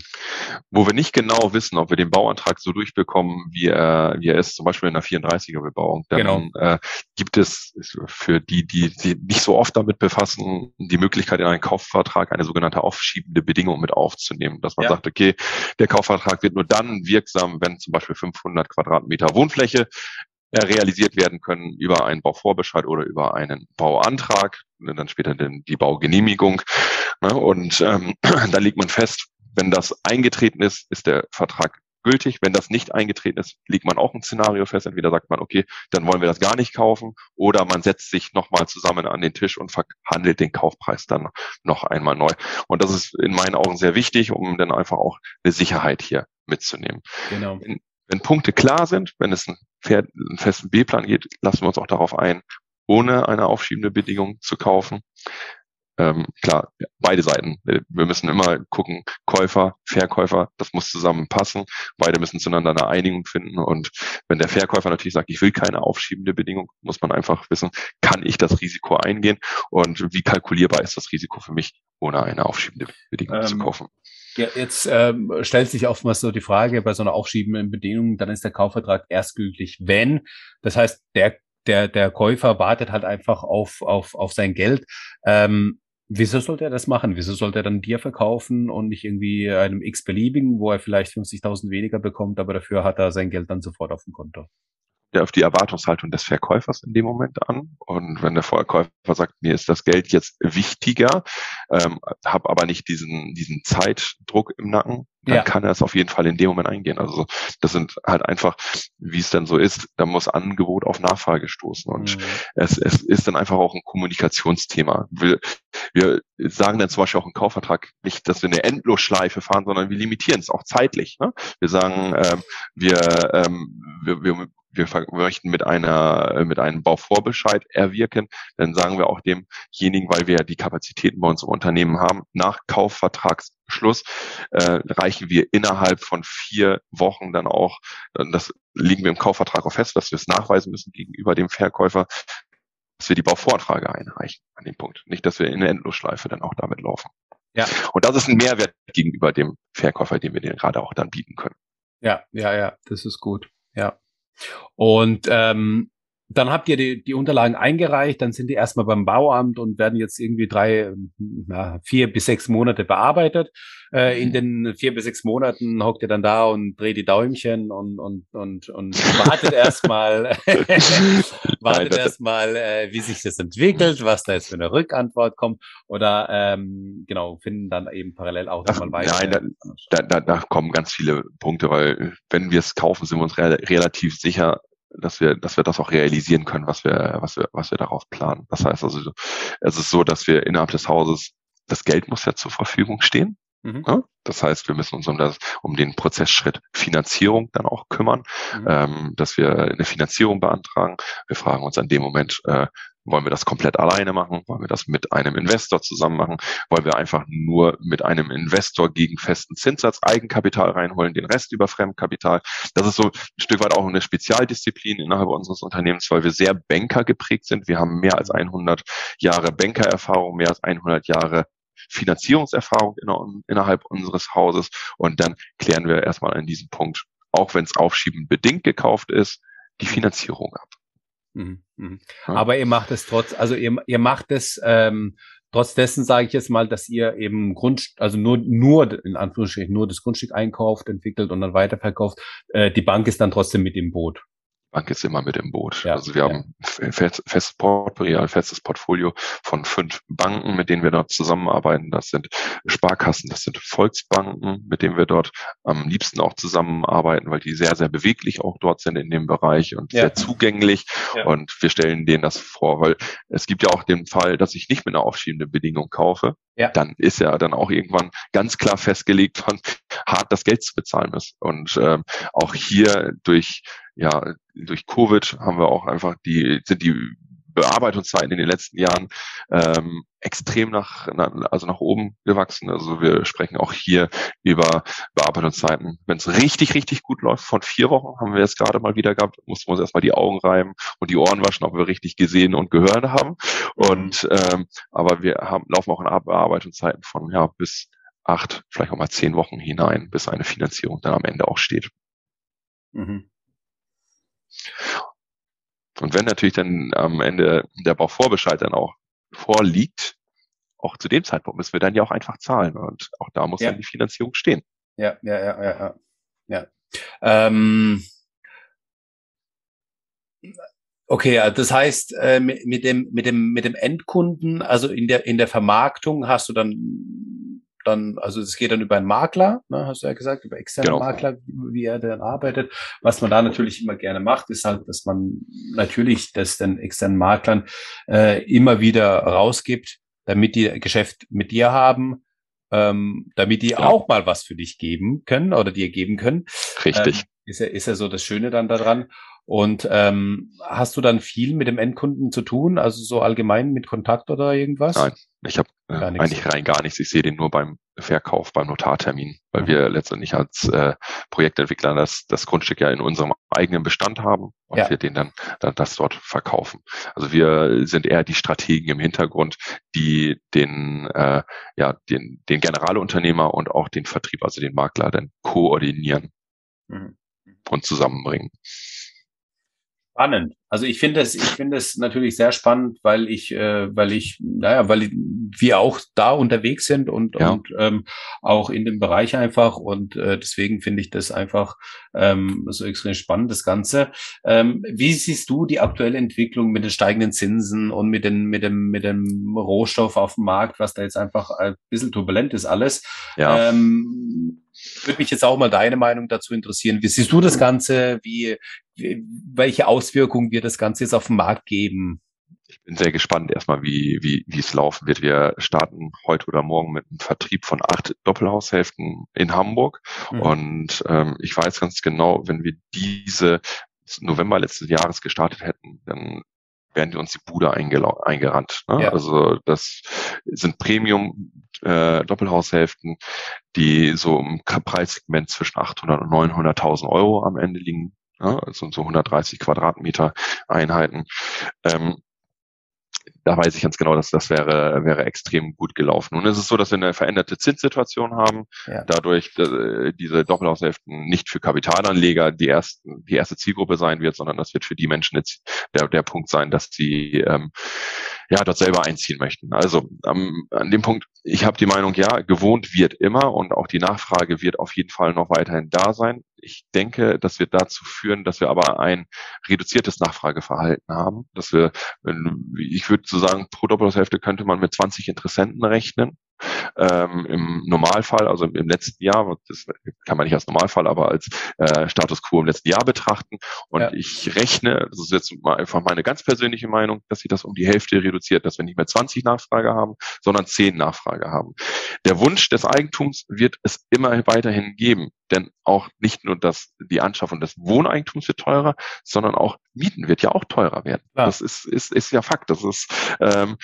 Speaker 4: Wo wir nicht genau wissen, ob wir den Bauantrag so durchbekommen, wie er, wie er ist, zum Beispiel in einer 34er Bebauung, dann genau. äh, gibt es für die, die sich nicht so oft damit befassen, die Möglichkeit in einen Kaufvertrag eine sogenannte aufschiebende Bedingung mit aufzunehmen, dass man ja. sagt, okay, der Kaufvertrag wird nur dann wirksam, wenn zum Beispiel 500 Quadratmeter Wohnfläche äh, realisiert werden können über einen Bauvorbescheid oder über einen Bauantrag, dann später die Baugenehmigung. Ne? Und ähm, [CLEARS THROAT] da legt man fest, wenn das eingetreten ist, ist der Vertrag gültig. Wenn das nicht eingetreten ist, legt man auch ein Szenario fest. Entweder sagt man, okay, dann wollen wir das gar nicht kaufen, oder man setzt sich nochmal zusammen an den Tisch und verhandelt den Kaufpreis dann noch einmal neu. Und das ist in meinen Augen sehr wichtig, um dann einfach auch eine Sicherheit hier mitzunehmen. Genau. Wenn, wenn Punkte klar sind, wenn es einen, einen festen B-Plan geht, lassen wir uns auch darauf ein, ohne eine aufschiebende Bedingung zu kaufen ähm, klar, beide Seiten. Wir müssen immer gucken, Käufer, Verkäufer, das muss zusammenpassen. Beide müssen zueinander eine Einigung finden. Und wenn der Verkäufer natürlich sagt, ich will keine aufschiebende Bedingung, muss man einfach wissen, kann ich das Risiko eingehen und wie kalkulierbar ist das Risiko für mich, ohne eine aufschiebende Bedingung ähm, zu kaufen.
Speaker 3: Ja, jetzt ähm, stellt sich oftmals so die Frage bei so einer aufschiebenden Bedingung, dann ist der Kaufvertrag erst gültig, wenn. Das heißt, der der, der Käufer wartet halt einfach auf, auf, auf sein Geld. Ähm, Wieso sollte er das machen? Wieso sollte er dann dir verkaufen und nicht irgendwie einem x-beliebigen, wo er vielleicht 50.000 weniger bekommt, aber dafür hat er sein Geld dann sofort auf dem Konto?
Speaker 4: ja auf die Erwartungshaltung des Verkäufers in dem Moment an. Und wenn der Verkäufer sagt, mir ist das Geld jetzt wichtiger, ähm, habe aber nicht diesen, diesen Zeitdruck im Nacken, dann ja. kann er es auf jeden Fall in dem Moment eingehen. Also das sind halt einfach, wie es dann so ist, da muss Angebot auf Nachfrage stoßen. Und mhm. es, es ist dann einfach auch ein Kommunikationsthema. Wir, wir sagen dann zum Beispiel auch im Kaufvertrag nicht, dass wir eine Endlosschleife fahren, sondern wir limitieren es auch zeitlich. Ne? Wir sagen, ähm, wir, ähm, wir, wir wir möchten mit einer, mit einem Bauvorbescheid erwirken, dann sagen wir auch demjenigen, weil wir die Kapazitäten bei uns im Unternehmen haben, nach Kaufvertragsschluss äh, reichen wir innerhalb von vier Wochen dann auch, das liegen wir im Kaufvertrag auch fest, dass wir es nachweisen müssen gegenüber dem Verkäufer, dass wir die Bauvortrage einreichen an dem Punkt. Nicht, dass wir in eine Endlosschleife dann auch damit laufen. Ja. Und das ist ein Mehrwert gegenüber dem Verkäufer, den wir den gerade auch dann bieten können.
Speaker 3: Ja, ja, ja, das ist gut. Ja. Und ähm, dann habt ihr die, die Unterlagen eingereicht, dann sind die erstmal beim Bauamt und werden jetzt irgendwie drei, na, vier bis sechs Monate bearbeitet. Äh, in mhm. den vier bis sechs Monaten hockt ihr dann da und dreht die Däumchen und, und, und, und wartet [LAUGHS] erstmal, wartet erstmal, äh, wie sich das entwickelt, was da jetzt für eine Rückantwort kommt oder ähm, genau, finden dann eben parallel auch nochmal weiter.
Speaker 4: Nein, da, da, da kommen ganz viele Punkte, weil wenn wir es kaufen, sind wir uns re relativ sicher, dass wir, dass wir das auch realisieren können, was wir, was wir, was wir darauf planen. Das heißt also, es ist so, dass wir innerhalb des Hauses, das Geld muss ja zur Verfügung stehen. Mhm. Ja? Das heißt, wir müssen uns um, das, um den Prozessschritt Finanzierung dann auch kümmern, mhm. ähm, dass wir eine Finanzierung beantragen. Wir fragen uns an dem Moment, äh, wollen wir das komplett alleine machen? Wollen wir das mit einem Investor zusammen machen? Wollen wir einfach nur mit einem Investor gegen festen Zinssatz Eigenkapital reinholen, den Rest über Fremdkapital? Das ist so ein Stück weit auch eine Spezialdisziplin innerhalb unseres Unternehmens, weil wir sehr Banker geprägt sind. Wir haben mehr als 100 Jahre Bankererfahrung, mehr als 100 Jahre Finanzierungserfahrung innerhalb unseres Hauses. Und dann klären wir erstmal an diesem Punkt, auch wenn es aufschiebend bedingt gekauft ist, die Finanzierung ab.
Speaker 3: Mhm, mhm. Aber ihr macht es trotz, also ihr, ihr macht es ähm, trotz dessen, sage ich jetzt mal, dass ihr eben Grund, also nur, nur in Anführungsstrichen nur das Grundstück einkauft, entwickelt und dann weiterverkauft. Äh, die Bank ist dann trotzdem mit im Boot.
Speaker 4: Bank ist immer mit im Boot. Ja, also wir ja. haben ein festes Portfolio, ein festes Portfolio von fünf Banken, mit denen wir dort zusammenarbeiten. Das sind Sparkassen, das sind Volksbanken, mit denen wir dort am liebsten auch zusammenarbeiten, weil die sehr, sehr beweglich auch dort sind in dem Bereich und ja. sehr zugänglich. Und wir stellen denen das vor, weil es gibt ja auch den Fall, dass ich nicht mit einer aufschiebenden Bedingung kaufe. Ja. Dann ist ja dann auch irgendwann ganz klar festgelegt, wann [LAUGHS] hart das Geld zu bezahlen ist. Und ähm, auch hier durch ja, durch Covid haben wir auch einfach die, sind die Bearbeitungszeiten in den letzten Jahren ähm, extrem nach, also nach oben gewachsen. Also wir sprechen auch hier über Bearbeitungszeiten. Wenn es richtig, richtig gut läuft, von vier Wochen haben wir jetzt gerade mal wieder gehabt, mussten wir uns erstmal die Augen reiben und die Ohren waschen, ob wir richtig gesehen und gehört haben. Und ähm, aber wir haben, laufen auch in Bearbeitungszeiten von ja bis acht, vielleicht auch mal zehn Wochen hinein, bis eine Finanzierung dann am Ende auch steht. Mhm. Und wenn natürlich dann am Ende der Bauvorbescheid dann auch vorliegt, auch zu dem Zeitpunkt müssen wir dann ja auch einfach zahlen. Und auch da muss ja. dann die Finanzierung stehen.
Speaker 3: Ja, ja, ja, ja, ja. ja. Ähm, okay, das heißt, äh, mit dem, mit dem, mit dem Endkunden, also in der, in der Vermarktung hast du dann dann, also es geht dann über einen Makler, ne, hast du ja gesagt, über externe genau. Makler, wie er dann arbeitet. Was man da natürlich immer gerne macht, ist halt, dass man natürlich das den externen Maklern äh, immer wieder rausgibt, damit die Geschäft mit dir haben, ähm, damit die ja. auch mal was für dich geben können oder dir geben können.
Speaker 4: Richtig. Ähm,
Speaker 3: ist ja, ist ja so das Schöne dann daran. Und ähm, hast du dann viel mit dem Endkunden zu tun, also so allgemein mit Kontakt oder irgendwas?
Speaker 4: Nein, ich habe äh, eigentlich rein gar nichts. Ich sehe den nur beim Verkauf, beim Notartermin, weil mhm. wir letztendlich als äh, Projektentwickler das, das Grundstück ja in unserem eigenen Bestand haben und ja. wir den dann, dann das dort verkaufen. Also wir sind eher die Strategen im Hintergrund, die den, äh, ja, den, den Generalunternehmer und auch den Vertrieb, also den Makler, dann koordinieren mhm. und zusammenbringen.
Speaker 3: Spannend. Also ich finde es, ich [LAUGHS] finde es natürlich sehr spannend, weil ich, äh, weil ich, naja, weil wir auch da unterwegs sind und, ja. und ähm, auch in dem Bereich einfach und äh, deswegen finde ich das einfach ähm, so extrem spannend, das Ganze. Ähm, wie siehst du die aktuelle Entwicklung mit den steigenden Zinsen und mit den, mit dem, mit dem Rohstoff auf dem Markt, was da jetzt einfach ein bisschen turbulent ist alles? Ja. Ähm, würde mich jetzt auch mal deine Meinung dazu interessieren. Wie siehst du das Ganze? Wie, wie welche Auswirkungen wird das Ganze jetzt auf den Markt geben?
Speaker 4: Ich bin sehr gespannt erstmal, wie, wie, wie es laufen wird. Wir starten heute oder morgen mit einem Vertrieb von acht Doppelhaushälften in Hamburg. Mhm. Und ähm, ich weiß ganz genau, wenn wir diese November letzten Jahres gestartet hätten, dann wären die uns die Bude eingerannt. Ne? Ja. Also das sind Premium äh, Doppelhaushälften, die so im Preissegment zwischen 800 und 900.000 Euro am Ende liegen. Ja? Also so 130 Quadratmeter Einheiten. Ähm, da weiß ich ganz genau, dass das wäre, wäre extrem gut gelaufen. Nun ist es so, dass wir eine veränderte Zinssituation haben, ja. dadurch äh, diese Doppelhaushälften nicht für Kapitalanleger die, ersten, die erste Zielgruppe sein wird, sondern das wird für die Menschen jetzt der, der Punkt sein, dass sie ähm, ja dort selber einziehen möchten. Also ähm, an dem Punkt, ich habe die Meinung, ja, gewohnt wird immer und auch die Nachfrage wird auf jeden Fall noch weiterhin da sein. Ich denke, das wird dazu führen, dass wir aber ein reduziertes Nachfrageverhalten haben, dass wir, ich würde so sagen, pro Doppelhaushälfte könnte man mit 20 Interessenten rechnen ähm, im Normalfall, also im letzten Jahr, das kann man nicht als Normalfall, aber als äh, Status quo im letzten Jahr betrachten. Und ja. ich rechne, das ist jetzt mal einfach meine ganz persönliche Meinung, dass sich das um die Hälfte reduziert, dass wir nicht mehr 20 Nachfrage haben, sondern 10 Nachfrage haben. Der Wunsch des Eigentums wird es immer weiterhin geben, denn auch nicht nur das, die Anschaffung des Wohneigentums wird teurer, sondern auch Mieten wird ja auch teurer werden. Ja. Das ist, ist, ist ja Fakt. Das ist, ähm,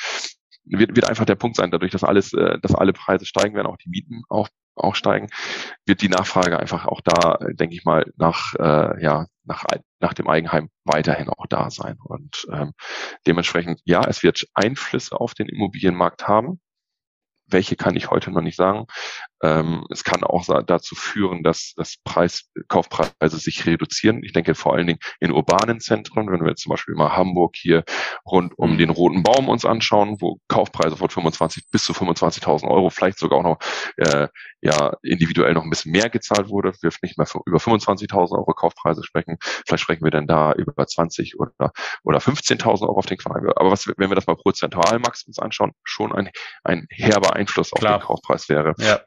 Speaker 4: wird, wird einfach der Punkt sein, dadurch, dass alles, äh, dass alle Preise steigen werden, auch die Mieten auch, auch steigen, wird die Nachfrage einfach auch da, denke ich mal, nach, äh, ja, nach, nach dem Eigenheim weiterhin auch da sein. Und ähm, dementsprechend, ja, es wird Einflüsse auf den Immobilienmarkt haben. Welche kann ich heute noch nicht sagen. Ähm, es kann auch dazu führen, dass das Preis, Kaufpreise sich reduzieren. Ich denke vor allen Dingen in urbanen Zentren, wenn wir zum Beispiel mal Hamburg hier rund um mhm. den Roten Baum uns anschauen, wo Kaufpreise von 25 bis zu 25.000 Euro, vielleicht sogar auch noch äh, ja individuell noch ein bisschen mehr gezahlt wurde, wir nicht mehr über 25.000 Euro Kaufpreise sprechen. Vielleicht sprechen wir dann da über 20 oder oder 15.000 Euro auf den Quadratmeter. Aber was, wenn wir das mal prozentual max uns anschauen, schon ein ein herber Einfluss auf Klar. den Kaufpreis wäre. Ja.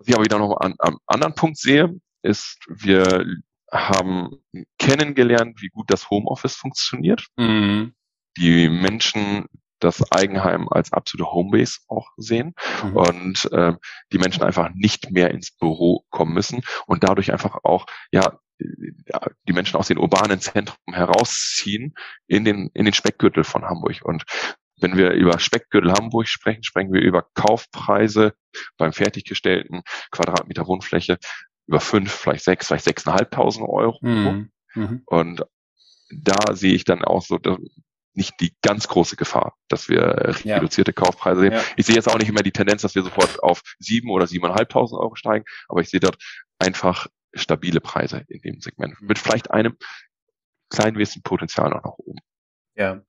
Speaker 4: Was ich aber wieder noch an, am anderen Punkt sehe, ist, wir haben kennengelernt, wie gut das Homeoffice funktioniert. Mhm. Die Menschen das Eigenheim als absolute Homebase auch sehen mhm. und äh, die Menschen einfach nicht mehr ins Büro kommen müssen und dadurch einfach auch ja die Menschen aus den urbanen Zentren herausziehen in den in den Speckgürtel von Hamburg und wenn wir über Speckgürtel Hamburg sprechen, sprechen wir über Kaufpreise beim fertiggestellten Quadratmeter Wohnfläche über fünf, vielleicht sechs, vielleicht sechseinhalbtausend Euro. Mhm. Mhm. Und da sehe ich dann auch so nicht die ganz große Gefahr, dass wir reduzierte ja. Kaufpreise sehen. Ja. Ich sehe jetzt auch nicht immer die Tendenz, dass wir sofort auf sieben oder siebeneinhalbtausend Euro steigen, aber ich sehe dort einfach stabile Preise in dem Segment mit vielleicht einem kleinen bisschen Potenzial noch nach oben.
Speaker 3: Ja.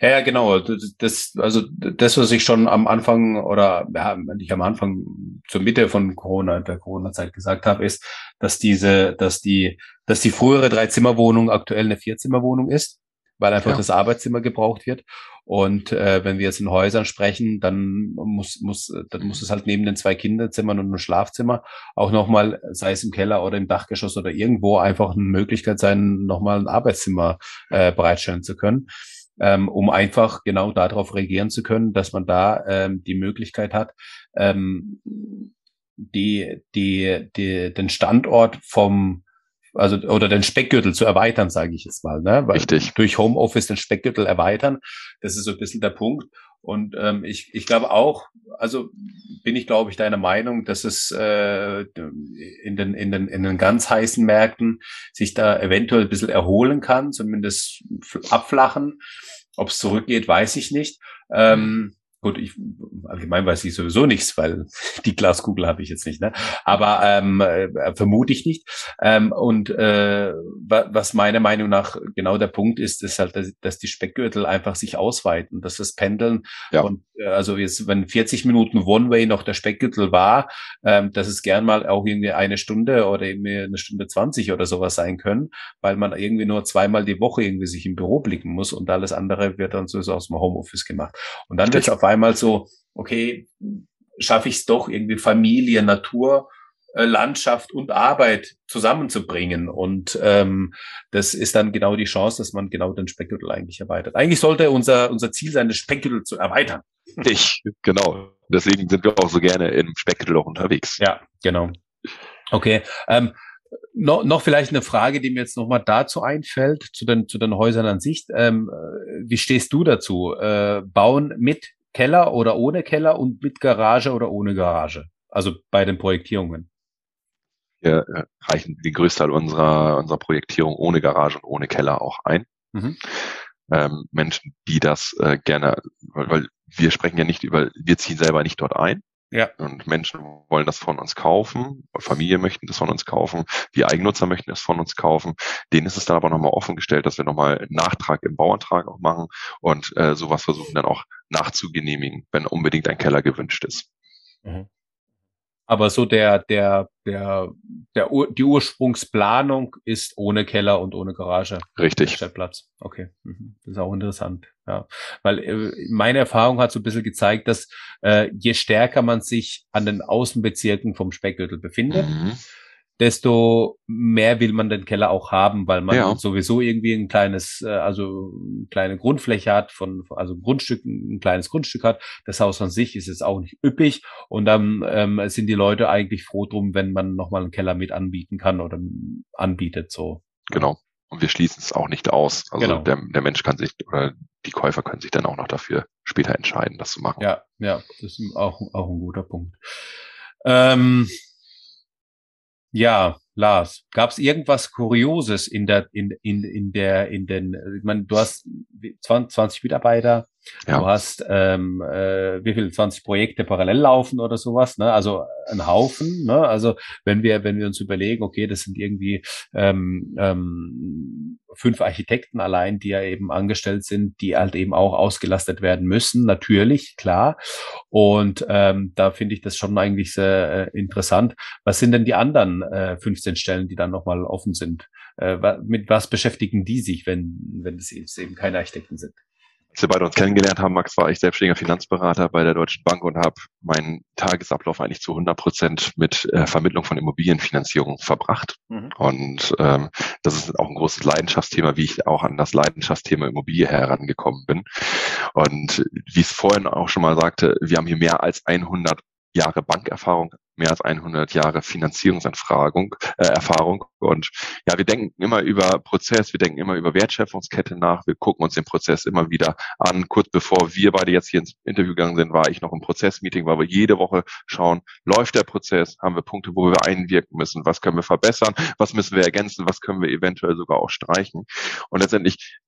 Speaker 3: ja, ja, genau. Das, also das, was ich schon am Anfang oder ja, nicht am Anfang zur Mitte von Corona, der Corona-Zeit gesagt habe, ist, dass diese, dass die, dass die frühere Dreizimmerwohnung aktuell eine Vierzimmerwohnung ist, weil einfach ja. das Arbeitszimmer gebraucht wird. Und äh, wenn wir jetzt in Häusern sprechen, dann muss, muss, dann muss es halt neben den zwei Kinderzimmern und einem Schlafzimmer auch nochmal, sei es im Keller oder im Dachgeschoss oder irgendwo, einfach eine Möglichkeit sein, nochmal ein Arbeitszimmer äh, bereitstellen zu können. Ähm, um einfach genau darauf reagieren zu können, dass man da ähm, die Möglichkeit hat, ähm, die, die, die, den Standort vom also oder den Speckgürtel zu erweitern, sage ich jetzt mal, ne? Weil Richtig. Durch Homeoffice den Speckgürtel erweitern, das ist so ein bisschen der Punkt. Und ähm, ich, ich glaube auch, also bin ich, glaube ich, deiner Meinung, dass es äh, in, den, in, den, in den ganz heißen Märkten sich da eventuell ein bisschen erholen kann, zumindest abflachen. Ob es zurückgeht, weiß ich nicht. Ähm, Gut, ich allgemein weiß ich sowieso nichts, weil [LAUGHS] die Glaskugel habe ich jetzt nicht, ne? Aber ähm, äh, vermute ich nicht. Ähm, und äh, was meiner Meinung nach genau der Punkt ist, ist halt, dass, dass die Speckgürtel einfach sich ausweiten, dass das Pendeln ja. und äh, also jetzt, wenn 40 Minuten One-Way noch der Speckgürtel war, ähm, dass es gern mal auch irgendwie eine Stunde oder irgendwie eine Stunde 20 oder sowas sein können, weil man irgendwie nur zweimal die Woche irgendwie sich im Büro blicken muss und alles andere wird dann so aus dem Homeoffice gemacht. Und dann wird auf einmal so, okay, schaffe ich es doch irgendwie Familie, Natur, äh, Landschaft und Arbeit zusammenzubringen. Und ähm, das ist dann genau die Chance, dass man genau den Speckgürtel eigentlich erweitert. Eigentlich sollte unser, unser Ziel sein, den Speckgürtel zu erweitern.
Speaker 4: Ich, genau. Deswegen sind wir auch so gerne im Speckgürtel auch unterwegs.
Speaker 3: Ja, genau. Okay. Ähm, noch, noch vielleicht eine Frage, die mir jetzt nochmal dazu einfällt, zu den, zu den Häusern an sich. Ähm, wie stehst du dazu? Äh, bauen mit Keller oder ohne Keller und mit Garage oder ohne Garage? Also bei den Projektierungen.
Speaker 4: Wir äh, reichen den Größteil unserer, unserer Projektierung ohne Garage und ohne Keller auch ein. Mhm. Ähm, Menschen, die das äh, gerne, weil, weil wir sprechen ja nicht über, wir ziehen selber nicht dort ein. Ja. Und Menschen wollen das von uns kaufen, Familie möchten das von uns kaufen, die Eigennutzer möchten es von uns kaufen. Denen ist es dann aber nochmal offen gestellt, dass wir nochmal Nachtrag im Bauantrag auch machen und äh, sowas versuchen dann auch nachzugenehmigen, wenn unbedingt ein Keller gewünscht ist. Mhm.
Speaker 3: Aber so der, der, der, der, die Ursprungsplanung ist ohne Keller und ohne Garage.
Speaker 4: Richtig.
Speaker 3: Stellplatz. Okay. Mhm. Das ist auch interessant. Ja. Weil äh, meine Erfahrung hat so ein bisschen gezeigt, dass äh, je stärker man sich an den Außenbezirken vom Speckgürtel befindet, mhm desto mehr will man den Keller auch haben, weil man ja. sowieso irgendwie ein kleines, äh, also eine kleine Grundfläche hat, von, also ein Grundstück, ein kleines Grundstück hat. Das Haus an sich ist jetzt auch nicht üppig und dann ähm, sind die Leute eigentlich froh drum, wenn man nochmal einen Keller mit anbieten kann oder anbietet so.
Speaker 4: Genau. Und wir schließen es auch nicht aus. Also genau. der, der Mensch kann sich oder die Käufer können sich dann auch noch dafür später entscheiden, das zu machen.
Speaker 3: Ja, ja, das ist auch, auch ein guter Punkt. Ähm, ja, Lars, gab es irgendwas Kurioses in der, in, in, in der, in den, ich meine, du hast 20, 20 Mitarbeiter, ja. du hast ähm, äh, wie viel 20 Projekte parallel laufen oder sowas, ne? Also ein Haufen, ne? Also wenn wir, wenn wir uns überlegen, okay, das sind irgendwie ähm, ähm, fünf Architekten allein, die ja eben angestellt sind, die halt eben auch ausgelastet werden müssen, natürlich, klar. Und ähm, da finde ich das schon eigentlich sehr äh, interessant. Was sind denn die anderen äh, 15 Stellen, die dann nochmal offen sind? Äh, mit was beschäftigen die sich, wenn, wenn es eben keine Architekten sind?
Speaker 4: Als wir beide uns kennengelernt haben, Max, war ich selbstständiger Finanzberater bei der Deutschen Bank und habe meinen Tagesablauf eigentlich zu 100 Prozent mit äh, Vermittlung von Immobilienfinanzierung verbracht. Mhm. Und ähm, das ist auch ein großes Leidenschaftsthema, wie ich auch an das Leidenschaftsthema Immobilie herangekommen bin. Und wie es vorhin auch schon mal sagte, wir haben hier mehr als 100 Jahre Bankerfahrung, mehr als 100 Jahre Finanzierungserfahrung äh, Erfahrung. Und ja, wir denken immer über Prozess, wir denken immer über Wertschöpfungskette nach, wir gucken uns den Prozess immer wieder an. Kurz bevor wir beide jetzt hier ins Interview gegangen sind, war ich noch im Prozessmeeting, weil wir jede Woche schauen, läuft der Prozess, haben wir Punkte, wo wir einwirken müssen, was können wir verbessern, was müssen wir ergänzen, was können wir eventuell sogar auch streichen. Und letztendlich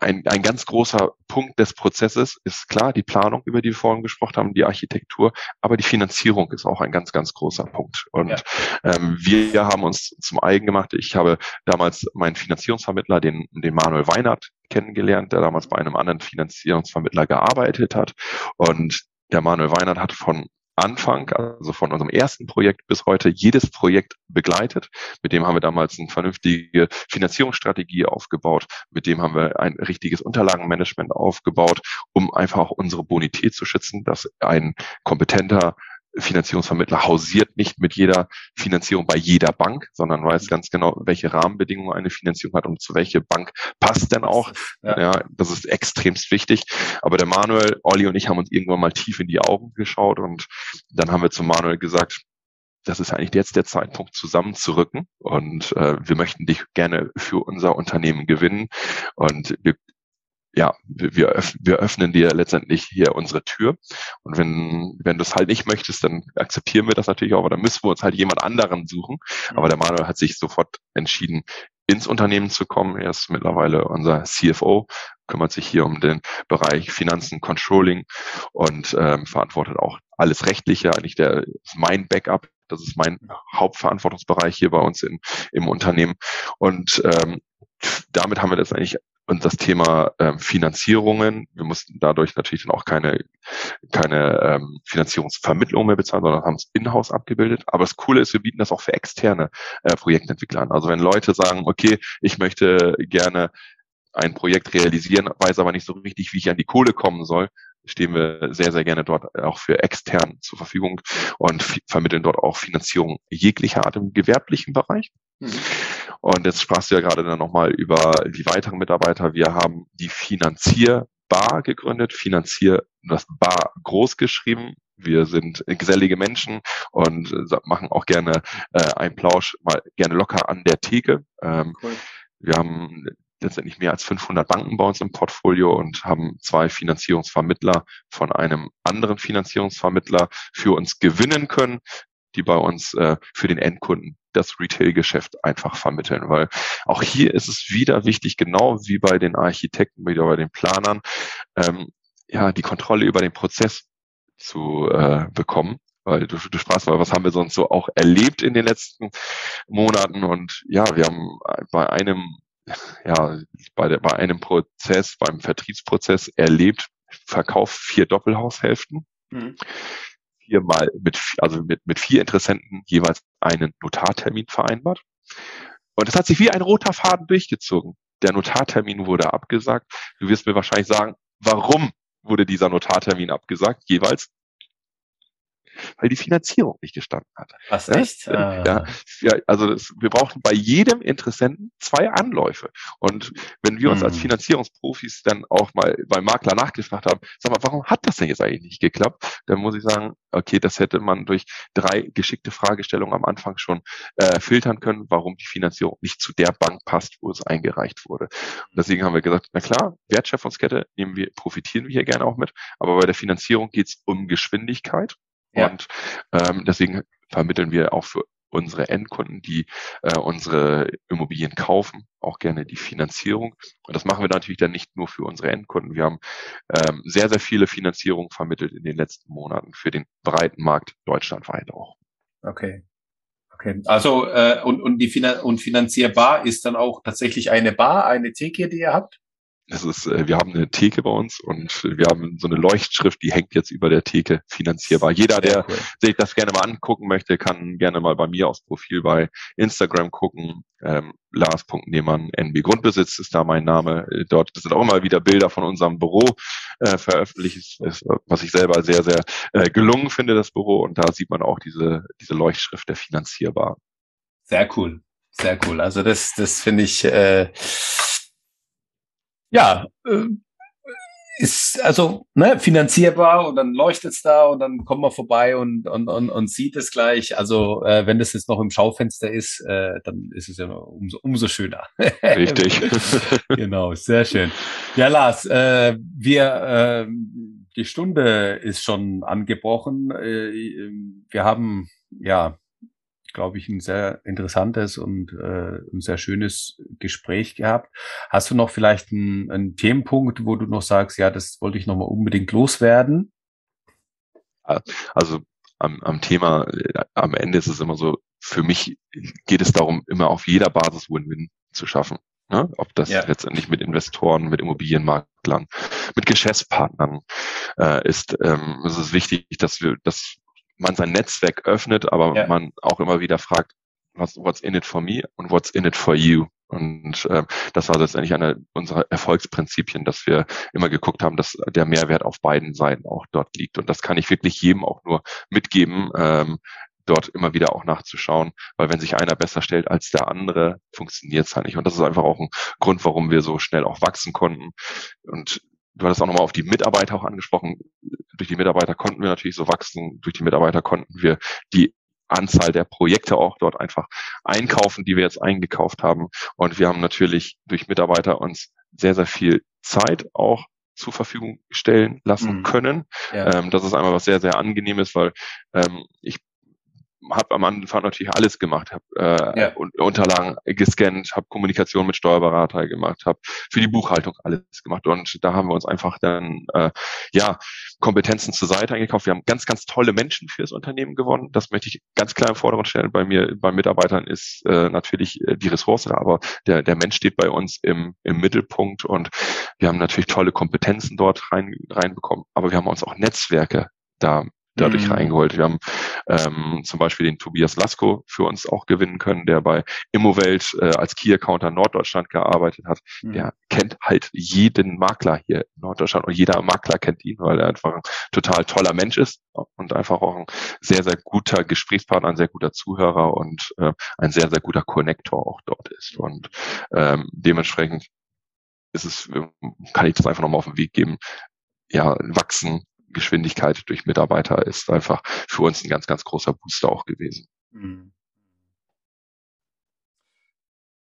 Speaker 4: ein, ein ganz großer Punkt des Prozesses ist klar die Planung, über die wir vorhin gesprochen haben, die Architektur, aber die Finanzierung ist auch ein ganz, ganz großer Punkt. Und ja. ähm, wir haben uns zum eigen gemacht. Ich habe damals meinen Finanzierungsvermittler, den, den Manuel Weinert, kennengelernt, der damals bei einem anderen Finanzierungsvermittler gearbeitet hat. Und der Manuel Weinert hat von Anfang, also von unserem ersten Projekt bis heute, jedes Projekt begleitet. Mit dem haben wir damals eine vernünftige Finanzierungsstrategie aufgebaut. Mit dem haben wir ein richtiges Unterlagenmanagement aufgebaut, um einfach auch unsere Bonität zu schützen, dass ein kompetenter Finanzierungsvermittler hausiert nicht mit jeder Finanzierung bei jeder Bank, sondern weiß ganz genau, welche Rahmenbedingungen eine Finanzierung hat und zu welche Bank passt denn auch. Ja. ja, das ist extremst wichtig. Aber der Manuel, Olli und ich haben uns irgendwann mal tief in die Augen geschaut und dann haben wir zu Manuel gesagt, das ist eigentlich jetzt der Zeitpunkt, zusammenzurücken. Und äh, wir möchten dich gerne für unser Unternehmen gewinnen. Und wir ja, wir, öff wir öffnen dir letztendlich hier unsere Tür. Und wenn, wenn du es halt nicht möchtest, dann akzeptieren wir das natürlich auch, aber dann müssen wir uns halt jemand anderen suchen. Mhm. Aber der Manuel hat sich sofort entschieden, ins Unternehmen zu kommen. Er ist mittlerweile unser CFO, kümmert sich hier um den Bereich Finanzen, Controlling und ähm, verantwortet auch alles Rechtliche. Eigentlich der ist mein Backup. Das ist mein Hauptverantwortungsbereich hier bei uns in, im Unternehmen. Und ähm, damit haben wir das eigentlich und das Thema ähm, Finanzierungen. Wir mussten dadurch natürlich dann auch keine, keine ähm, Finanzierungsvermittlung mehr bezahlen, sondern haben es in-house abgebildet. Aber das Coole ist, wir bieten das auch für externe äh, Projektentwickler an. Also wenn Leute sagen, okay, ich möchte gerne ein Projekt realisieren, weiß aber nicht so richtig, wie ich an die Kohle kommen soll, stehen wir sehr, sehr gerne dort auch für extern zur Verfügung und vermitteln dort auch Finanzierung jeglicher Art im gewerblichen Bereich. Mhm. Und jetzt sprachst du ja gerade dann nochmal über die weiteren Mitarbeiter. Wir haben die Finanzierbar gegründet, Finanzier, das Bar groß geschrieben. Wir sind gesellige Menschen und machen auch gerne äh, einen Plausch mal gerne locker an der Theke. Ähm, cool. Wir haben letztendlich mehr als 500 Banken bei uns im Portfolio und haben zwei Finanzierungsvermittler von einem anderen Finanzierungsvermittler für uns gewinnen können, die bei uns äh, für den Endkunden das Retail-Geschäft einfach vermitteln, weil auch hier ist es wieder wichtig, genau wie bei den Architekten, wie bei den Planern, ähm, ja, die Kontrolle über den Prozess zu äh, bekommen. Weil du, du sprachst mal, was haben wir sonst so auch erlebt in den letzten Monaten? Und ja, wir haben bei einem ja, bei, der, bei einem Prozess, beim Vertriebsprozess erlebt, Verkauf vier Doppelhaushälften. Mhm. viermal mit, also mit, mit vier Interessenten jeweils einen Notartermin vereinbart. Und das hat sich wie ein roter Faden durchgezogen. Der Notartermin wurde abgesagt. Du wirst mir wahrscheinlich sagen, warum wurde dieser Notartermin abgesagt, jeweils? Weil die Finanzierung nicht gestanden hat.
Speaker 3: Was, echt?
Speaker 4: Ja, ah. ja, also das, wir brauchen bei jedem Interessenten zwei Anläufe. Und wenn wir uns hm. als Finanzierungsprofis dann auch mal beim Makler nachgefragt haben, sag mal, warum hat das denn jetzt eigentlich nicht geklappt? Dann muss ich sagen, okay, das hätte man durch drei geschickte Fragestellungen am Anfang schon äh, filtern können, warum die Finanzierung nicht zu der Bank passt, wo es eingereicht wurde. Und deswegen haben wir gesagt, na klar, Wertschöpfungskette nehmen wir, profitieren wir hier gerne auch mit, aber bei der Finanzierung geht es um Geschwindigkeit. Ja. Und ähm, deswegen vermitteln wir auch für unsere Endkunden, die äh, unsere Immobilien kaufen, auch gerne die Finanzierung. Und das machen wir natürlich dann nicht nur für unsere Endkunden. Wir haben ähm, sehr, sehr viele Finanzierungen vermittelt in den letzten Monaten für den breiten Markt deutschlandweit auch.
Speaker 3: Okay. Okay. Also äh, und, und die Finan und finanzierbar ist dann auch tatsächlich eine Bar, eine Theke, die ihr habt?
Speaker 4: Es ist, äh, wir haben eine Theke bei uns und wir haben so eine Leuchtschrift, die hängt jetzt über der Theke finanzierbar. Jeder, der cool. sich das gerne mal angucken möchte, kann gerne mal bei mir aufs Profil bei Instagram gucken. Ähm, Lars.Nehmann, NB Grundbesitz ist da mein Name. Dort sind auch immer wieder Bilder von unserem Büro äh, veröffentlicht, was ich selber sehr, sehr äh, gelungen finde, das Büro. Und da sieht man auch diese, diese Leuchtschrift der finanzierbar.
Speaker 3: Sehr cool. Sehr cool. Also das, das finde ich, äh, ja, äh, ist also ne, finanzierbar und dann leuchtet es da und dann kommt man vorbei und, und, und, und sieht es gleich. Also äh, wenn das jetzt noch im Schaufenster ist, äh, dann ist es ja umso, umso schöner. [LAUGHS]
Speaker 4: Richtig. [LAUGHS]
Speaker 3: genau, sehr schön. Ja, Lars, äh, wir äh, die Stunde ist schon angebrochen. Äh, wir haben ja glaube ich, ein sehr interessantes und äh, ein sehr schönes Gespräch gehabt. Hast du noch vielleicht einen, einen Themenpunkt, wo du noch sagst, ja, das wollte ich nochmal unbedingt loswerden?
Speaker 4: Also am, am Thema, äh, am Ende ist es immer so, für mich geht es darum, immer auf jeder Basis Win-Win zu schaffen. Ne? Ob das ja. letztendlich mit Investoren, mit Immobilienmaklern, mit Geschäftspartnern äh, ist, ähm, es ist wichtig, dass wir, dass man sein Netzwerk öffnet, aber ja. man auch immer wieder fragt, was, what's in it for me und what's in it for you. Und äh, das war letztendlich einer unserer Erfolgsprinzipien, dass wir immer geguckt haben, dass der Mehrwert auf beiden Seiten auch dort liegt. Und das kann ich wirklich jedem auch nur mitgeben, ähm, dort immer wieder auch nachzuschauen, weil wenn sich einer besser stellt als der andere, funktioniert es halt nicht. Und das ist einfach auch ein Grund, warum wir so schnell auch wachsen konnten. Und du hattest auch nochmal auf die Mitarbeiter auch angesprochen. Durch die Mitarbeiter konnten wir natürlich so wachsen. Durch die Mitarbeiter konnten wir die Anzahl der Projekte auch dort einfach einkaufen, die wir jetzt eingekauft haben. Und wir haben natürlich durch Mitarbeiter uns sehr, sehr viel Zeit auch zur Verfügung stellen lassen mhm. können. Ja. Ähm, das ist einmal was sehr, sehr angenehmes, weil ähm, ich habe am Anfang natürlich alles gemacht, habe äh, ja. Unterlagen gescannt, habe Kommunikation mit Steuerberater gemacht, habe für die Buchhaltung alles gemacht und da haben wir uns einfach dann äh, ja Kompetenzen zur Seite eingekauft. Wir haben ganz, ganz tolle Menschen fürs Unternehmen gewonnen. Das möchte ich ganz klar im Vordergrund stellen. Bei mir, bei Mitarbeitern ist äh, natürlich äh, die Ressource, aber der, der Mensch steht bei uns im, im Mittelpunkt und wir haben natürlich tolle Kompetenzen dort rein, reinbekommen, aber wir haben uns auch Netzwerke da dadurch mhm. reingeholt. Wir haben ähm, zum Beispiel den Tobias Lasko für uns auch gewinnen können, der bei Immowelt äh, als Key Accounter Norddeutschland gearbeitet hat. Mhm. Der kennt halt jeden Makler hier in Norddeutschland und jeder Makler kennt ihn, weil er einfach ein total toller Mensch ist und einfach auch ein sehr, sehr guter Gesprächspartner, ein sehr guter Zuhörer und äh, ein sehr, sehr guter Connector auch dort ist. Und ähm, dementsprechend ist es, kann ich das einfach nochmal auf den Weg geben, ja, wachsen, Geschwindigkeit durch Mitarbeiter ist einfach für uns ein ganz, ganz großer Booster auch gewesen. Mhm.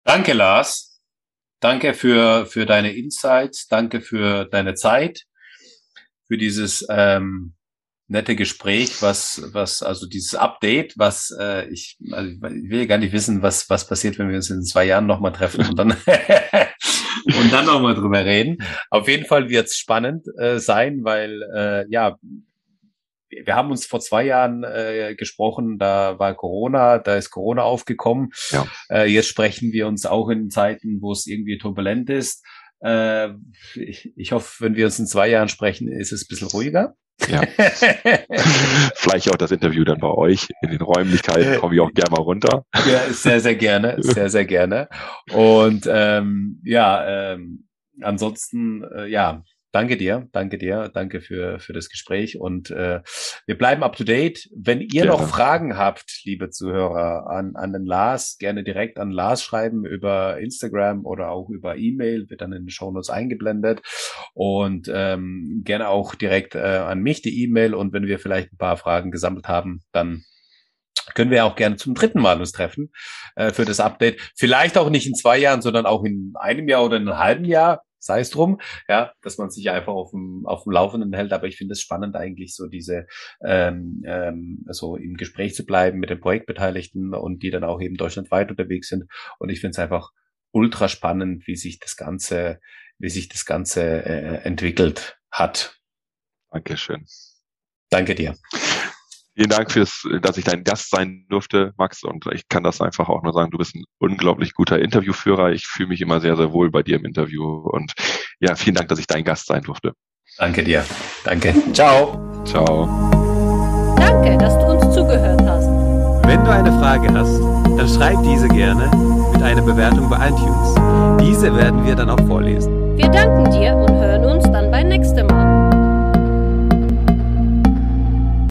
Speaker 3: Danke, Lars. Danke für, für deine Insights. Danke für deine Zeit, für dieses ähm, nette Gespräch, was, was, also dieses Update, was äh, ich, also ich will gar nicht wissen, was, was passiert, wenn wir uns in zwei Jahren nochmal treffen und dann [LAUGHS] und dann nochmal drüber reden. Auf jeden Fall wird es spannend äh, sein, weil äh, ja, wir haben uns vor zwei Jahren äh, gesprochen, da war Corona, da ist Corona aufgekommen. Ja. Äh, jetzt sprechen wir uns auch in Zeiten, wo es irgendwie turbulent ist. Äh, ich, ich hoffe, wenn wir uns in zwei Jahren sprechen, ist es ein bisschen ruhiger.
Speaker 4: Ja. [LAUGHS] Vielleicht auch das Interview dann bei euch in den Räumlichkeiten, komme ich auch gerne mal runter.
Speaker 3: Ja, sehr, sehr gerne, sehr, sehr gerne. Und ähm, ja, ähm, ansonsten, äh, ja, Danke dir, danke dir, danke für, für das Gespräch und äh, wir bleiben up to date. Wenn ihr gerne. noch Fragen habt, liebe Zuhörer, an, an den Lars, gerne direkt an Lars schreiben über Instagram oder auch über E-Mail, wird dann in den Shownotes eingeblendet und ähm, gerne auch direkt äh, an mich die E-Mail und wenn wir vielleicht ein paar Fragen gesammelt haben, dann können wir auch gerne zum dritten Mal uns treffen äh, für das Update. Vielleicht auch nicht in zwei Jahren, sondern auch in einem Jahr oder in einem halben Jahr sei es drum, ja, dass man sich einfach auf dem, auf dem Laufenden hält. Aber ich finde es spannend eigentlich so diese, ähm, ähm, so im Gespräch zu bleiben mit den Projektbeteiligten und die dann auch eben deutschlandweit unterwegs sind. Und ich finde es einfach ultra spannend, wie sich das Ganze, wie sich das Ganze äh, entwickelt hat.
Speaker 4: Dankeschön.
Speaker 3: Danke dir.
Speaker 4: Vielen Dank fürs, dass ich dein Gast sein durfte, Max. Und ich kann das einfach auch nur sagen, du bist ein unglaublich guter Interviewführer. Ich fühle mich immer sehr, sehr wohl bei dir im Interview. Und ja, vielen Dank, dass ich dein Gast sein durfte.
Speaker 3: Danke dir. Danke. Ciao.
Speaker 4: Ciao.
Speaker 1: Danke, dass du uns zugehört hast.
Speaker 2: Wenn du eine Frage hast, dann schreib diese gerne mit einer Bewertung bei iTunes. Diese werden wir dann auch vorlesen.
Speaker 1: Wir danken dir und hören uns dann beim nächsten Mal.